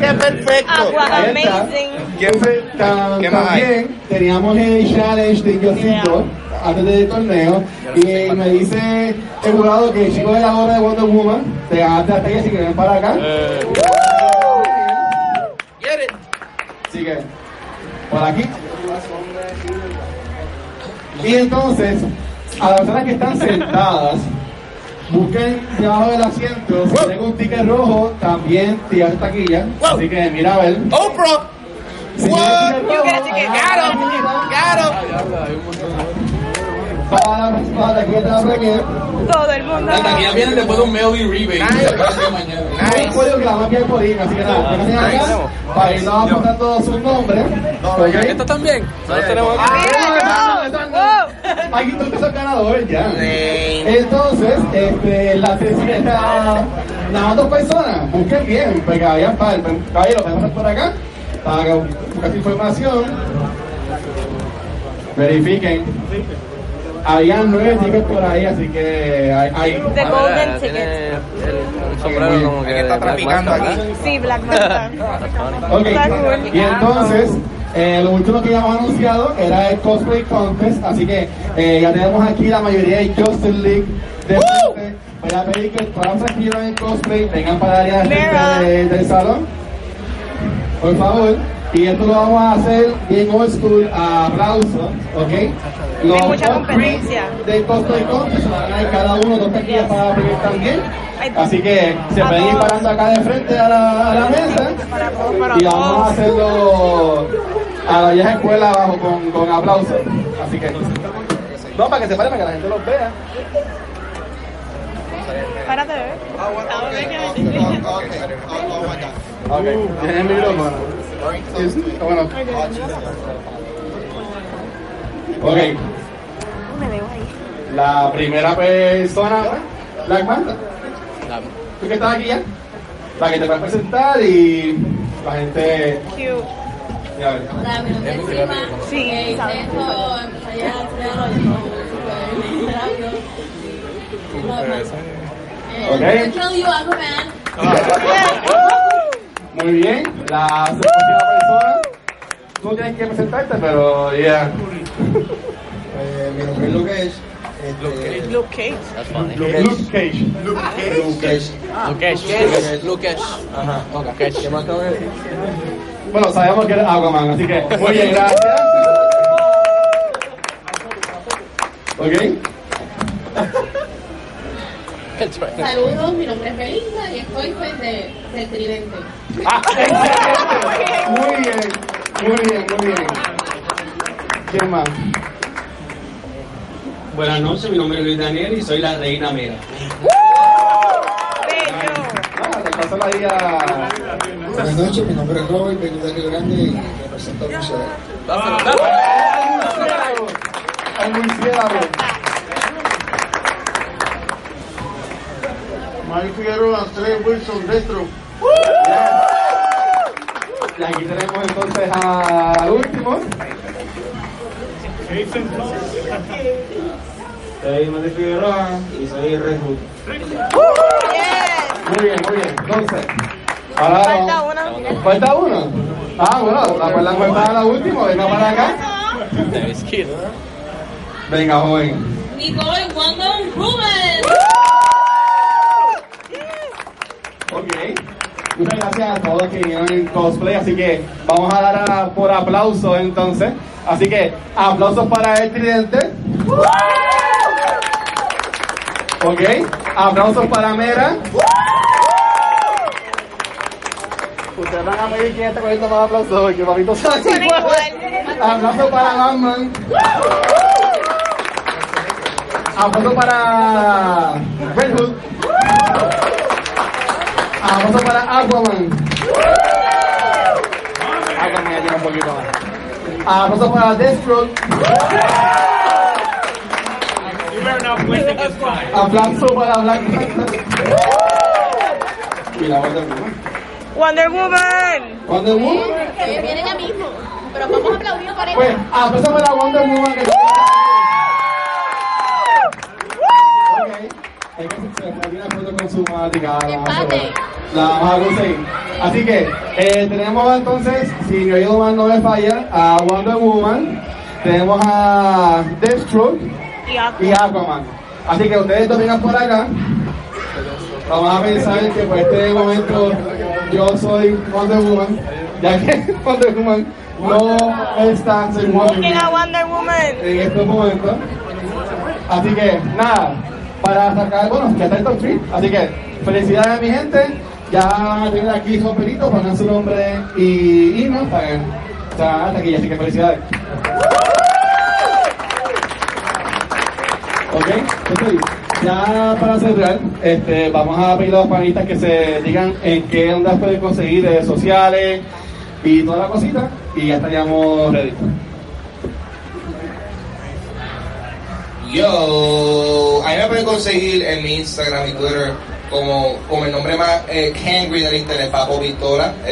Qué perfecto. Está. amazing. ¿Qué más también teníamos el challenge de Yosito antes del torneo y me dice el jurado que el chico de la gorra de Wonder Woman te ganaste la talla si que ven para acá. Así que, por aquí. Y entonces, a las personas que están sentadas, busquen debajo del asiento, si tengo un ticket rojo, también tirar taquilla. Así que mira a ver. Oprah. La taquilla de la premier. Todo el mundo. La taquilla viene después de un Melody rebate. Nice. Que la más bien por ir, así que nada, que no acá, para. ¿Estos también? Nosotros tenemos Aquí tú que sos ganador ya. Entonces, este, la más dos personas, busquen bien, porque había par, caballero, vamos por acá, para que buscar información, verifiquen. Habían nueve tickets por ahí, así que hay, hay The Golden Tiene Ticket. el, el sombrero como que. está traficando aquí. Sí, Black Manta. Y entonces, eh, lo último que ya hemos anunciado era el Cosplay Contest, así que eh, ya tenemos aquí la mayoría de Justin League de. Voy a pedir que todas las que llevan el cosplay vengan para el área del salón, por favor. Y esto lo vamos a hacer bien old school, a aplausos, ¿ok? Los mucha top competencia. three Del Cosplay Contest van a ir cada uno dos taquillas para pedir también. Ay, Así que se pueden ir parando acá de frente a la, a la mesa Para todos, para y vamos a hacerlo a la vieja escuela abajo con, con aplausos. Así que. No, para que se pare, para que la gente los vea. Bebé. Ok, tienen el Bueno. Ok, Me veo ahí. la primera persona, Manta. ¿Tú que estás aquí ya? Para que te puedas presentar y la gente. Cute. Ya ver. Sí, Eh. Eh, Aquaman. Muy bien, la próxima persona. Tú tienes que presentarte, pero ya. Eh, mi nombre es Lucas. Este, Luke Cage. That's funny. Luke Cage. Lucas. Lukesh. Lukesh. Ajá. Ok. ¿Qué más acabo de decir? Bueno, sabemos que eres Aquaman, así que muy bien, gracias. ¿Ok? Saludos, mi nombre es Belinda y estoy pues de, del tridente. Ah, excelente. Muy bien, muy bien, muy bien. ¿Quién más? Buenas noches, mi nombre es Luis Daniel y soy la reina Mera. Ah. Buenas noches, mi nombre es Robert, vengo de Río Grande y represento al museo. Al Mike Figueroa, Trey Wilson, dentro. Y aquí tenemos entonces al último. Soy Mati Figueroa y soy Red Hood. Muy bien, muy bien. Entonces, ahora. Falta una. ¿Falta uno? Ah, bueno, la cuerda cuenta la última, venga para acá. Venga, joven. Nicole Wonder Rubens. Ok. Muchas gracias a todos que vinieron en cosplay, así que vamos a dar a- por aplauso entonces. Así que aplausos para el tridente. Ok, aplausos para Mera. Ustedes van a medir quién está cogiendo más aplausos porque papito sabe Suena igual. igual. Aplausos para Batman. Aplausos para Red Hood. Aplausos para Aquaman. Aquaman ya tiene un poquito más. Aplausos para Deathstroke. Aplauso para Black Panther. Y la Wonder Woman. Wonder Woman. Wonder Woman. Que viene ya mismo. Pero vamos a aplaudir por Pues, eso. aplauso para Wonder Woman. Que... Ok. Es que se me olvidó una foto con su mática. La vamos a conseguir. Así que eh, tenemos entonces, si mi oído mal no me falla, a Wonder Woman. Tenemos a Deathstroke Y y Aquaman. Así que ustedes dos vengan por acá. Vamos a pensar que por este momento yo soy Wonder Woman, ya que Wonder Woman no está a Wonder Woman. en estos momentos. Así que nada, para sacar, bueno, ya está el top 3. Así que felicidades mi gente. Ya a tener aquí su papelito, pongan su nombre y email para que sea, hasta aquí, así que felicidades. Ok, ya para cerrar, este, vamos a pedir a los panelistas que se digan en qué ondas pueden conseguir redes sociales y toda la cosita, y ya estaríamos ready. Yo, a mí me pueden conseguir en mi Instagram y Twitter como, como el nombre más eh, hangry del internet, Papo Pistola.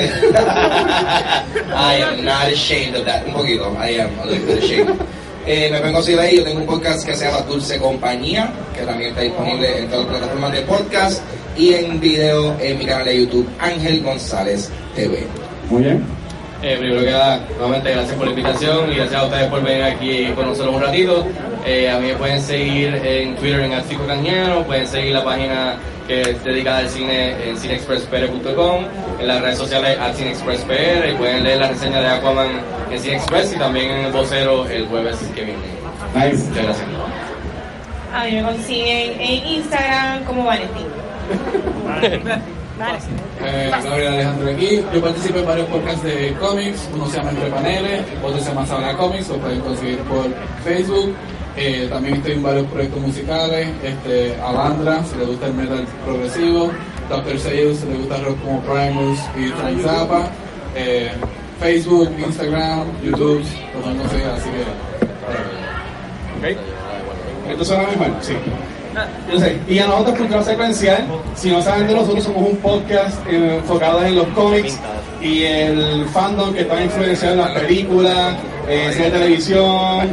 I am not ashamed of that. Un poquito, I am a little bit ashamed. Eh, me pueden conseguir ahí, yo tengo un podcast que se llama Dulce Compañía, que también está disponible en todas las plataformas de podcast y en video en mi canal de YouTube, Ángel González TV. Muy bien. Eh, primero que nada, nuevamente gracias por la invitación y gracias a ustedes por venir aquí con nosotros un ratito. Eh, a mí me pueden seguir en Twitter en Arcico Cañano, pueden seguir la página que es dedicada al cine en cineexpresspr.com, en las redes sociales al cineexpresspr y pueden leer la reseña de Aquaman en Cineexpress y también en el vocero el jueves que viene. Nice. Muchas gracias. A mí me consiguen en Instagram como Valentín. Dale. Eh, Gabriel Alejandro aquí. Yo participo en varios podcasts de cómics. Uno se llama Entre Paneles, otro se llama Sabana Comics, lo pueden conseguir por Facebook. Eh, también estoy en varios proyectos musicales. Este, Alandra, si le gusta el metal progresivo. Dr. Seuss, si le gusta rock como Primus y Frank Zappa. Eh, Facebook, Instagram, YouTube, lo pueden conseguir, así que. Ok. ¿Esto suena mejor? Sí. Sé. Y a nosotros, Cultura Secuencial, si no saben de nosotros, somos un podcast eh, enfocado en los cómics y el fandom que está influenciado en las películas, eh, de televisión,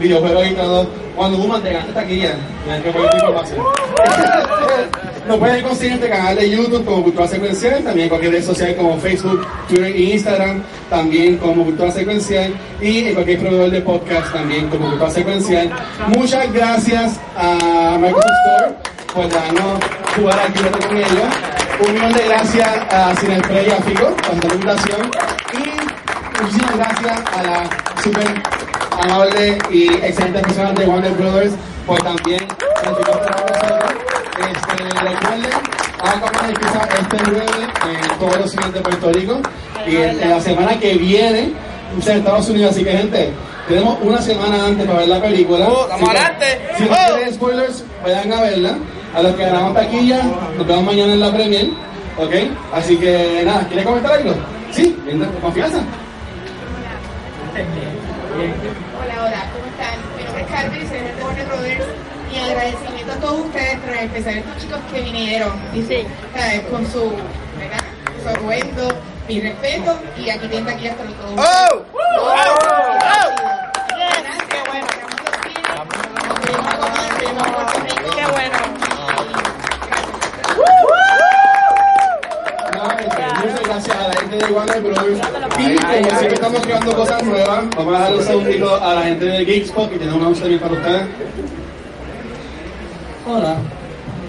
videojuegos y todo. Cuando Woman te gana taquilla, ya que poner información. Nos pueden conseguir este canal de YouTube como Cultura Secuencial, también en cualquier red social como Facebook, Twitter e Instagram, también como Cultura Secuencial y en cualquier proveedor de podcast también como Cultura Secuencial. Muchas gracias a Microsoft Store por darnos jugar aquí con ellos. Un millón de gracias a Cinespre y a por esta invitación y muchísimas gracias a la super amable y excelente personas de Warner Brothers por también. Este, recuerden, Aquaman empieza este 9 en todos los cines de Puerto Rico y en, en la semana que viene en Estados Unidos. Así que, gente, tenemos una semana antes para ver la película. Oh, que, Si no quieren spoilers, vayan a verla. A los que ganamos taquilla, nos vemos mañana en la premier. ¿Ok? Así que, nada, ¿quiere comentar algo? Sí, con confianza. Hola, hola, ¿cómo están? Mi nombre es Carmen y soy Brothers. Mi agradecimiento a todos ustedes, pero en especial a estos chicos que vinieron, Sí. ¿sabes? Con su, ¿verdad? Su atuendo, mi respeto, y aquí tienen aquí hasta los todos. ¡Oh! Puerto Rico. Qué bueno. Muchas gracias a la gente de Warner Brothers. Y como siempre estamos creando cosas nuevas, vamos a darle un segundito a la gente de Geekspot que tiene un anuncio también para ustedes. Hola.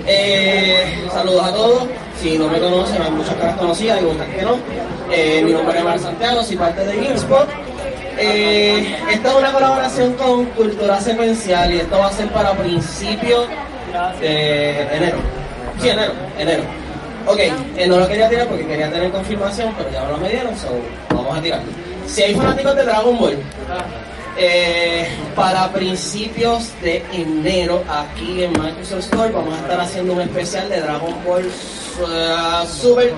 Eh, saludos a todos. Si no me conocen, hay muchas caras conocidas y otras que no. Eh, mi nombre es Mar Santiago, soy parte de GameSpot. Eh, esta es una colaboración con Cultura Secuencial y esto va a ser para principios Eh, enero. Sí, enero, enero. Ok, eh, no lo quería tirar porque quería tener confirmación, pero ya me lo me dieron, so vamos a tirarlo. Si hay fanáticos de Dragon Ball, eh, para principios de enero aquí en Microsoft Store vamos a estar haciendo un especial de Dragon Ball uh, Super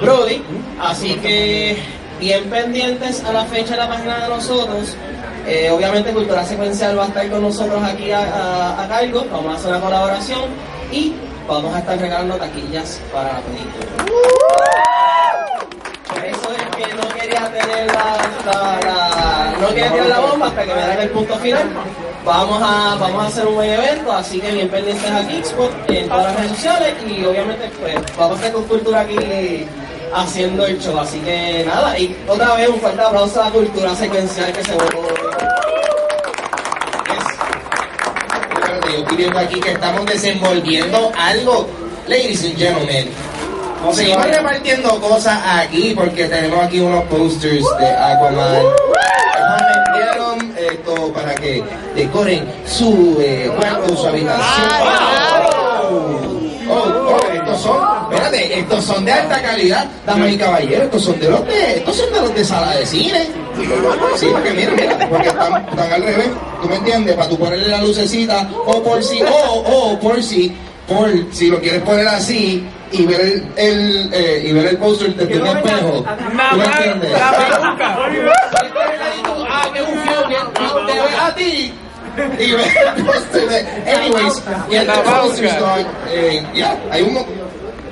Brody, así que bien pendientes a la fecha de la página de nosotros. Eh, obviamente Cultura Secuencial va a estar con nosotros aquí a, a- a cargo, vamos a hacer una colaboración y vamos a estar regalando taquillas para la película. Por eso es que no quería tener la, la- la- no quería tirar la bomba hasta que me den el punto final. Vamos a, vamos a hacer un buen evento, así que bien pendientes a Geekspot en todas las redes sociales y obviamente pues vamos a estar con cultura aquí haciendo el show. Así que nada, y otra vez un fuerte aplauso a la cultura secuencial que se. Espérate, yo estoy viendo aquí que estamos desenvolviendo algo. Ladies and gentlemen, seguimos repartiendo cosas aquí porque tenemos aquí unos posters de Aquaman. Nos vendieron esto para que decoren su eh, cuarto, su habitación. Oh, oh, oh, estos son, espérate, estos son de alta calidad, damas y caballeros, estos son de los de, estos son de los de sala de cine. Sí, porque mira, mira, porque están, están al revés, ¿tú me entiendes? Para tú ponerle la lucecita, o por si, o, o por si, por si lo quieres poner así y ver el, el eh, y ver el póster desde un espejo. ¿Tú me entiendes? Ah, qué bufión, que te ve a ti. Y ve el póster de, anyways, y el póster está, eh, ya, hay un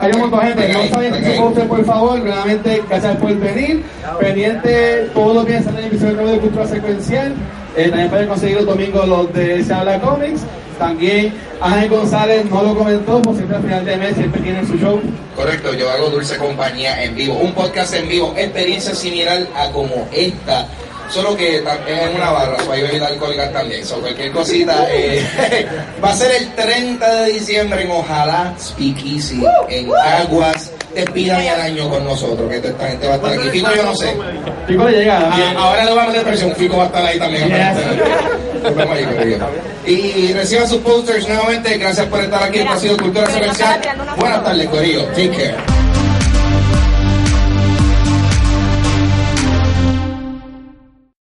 Hay un montón de gente. No saben que su poster, por favor. Nuevamente, gracias por venir. Pendiente, todos los días sale el episodio nuevo de Cultura Secuencial. Eh, también pueden conseguir los domingos los de Se Habla Comics. También Ángel González no lo comentó, por siempre al final de mes siempre tiene su show. Correcto, yo hago Dulce Compañía en vivo, un podcast en vivo, experiencia similar a como esta, solo que es una barra, so hay bebida alcohólica también, so cualquier cosita. eh, va a ser el 30 de diciembre en Ojalá Speakeasy, en Aguas. Despidan el año con nosotros, que esta gente va a estar aquí. Fico, yo no sé. Fico le llega. Ah, ahora le vamos a presión, Fico va a estar ahí también. Corillo. Y reciban sus posters nuevamente. Gracias por estar aquí. Esto ha sido Cultura Secuencial. Buenas tardes, Corillo. Take care.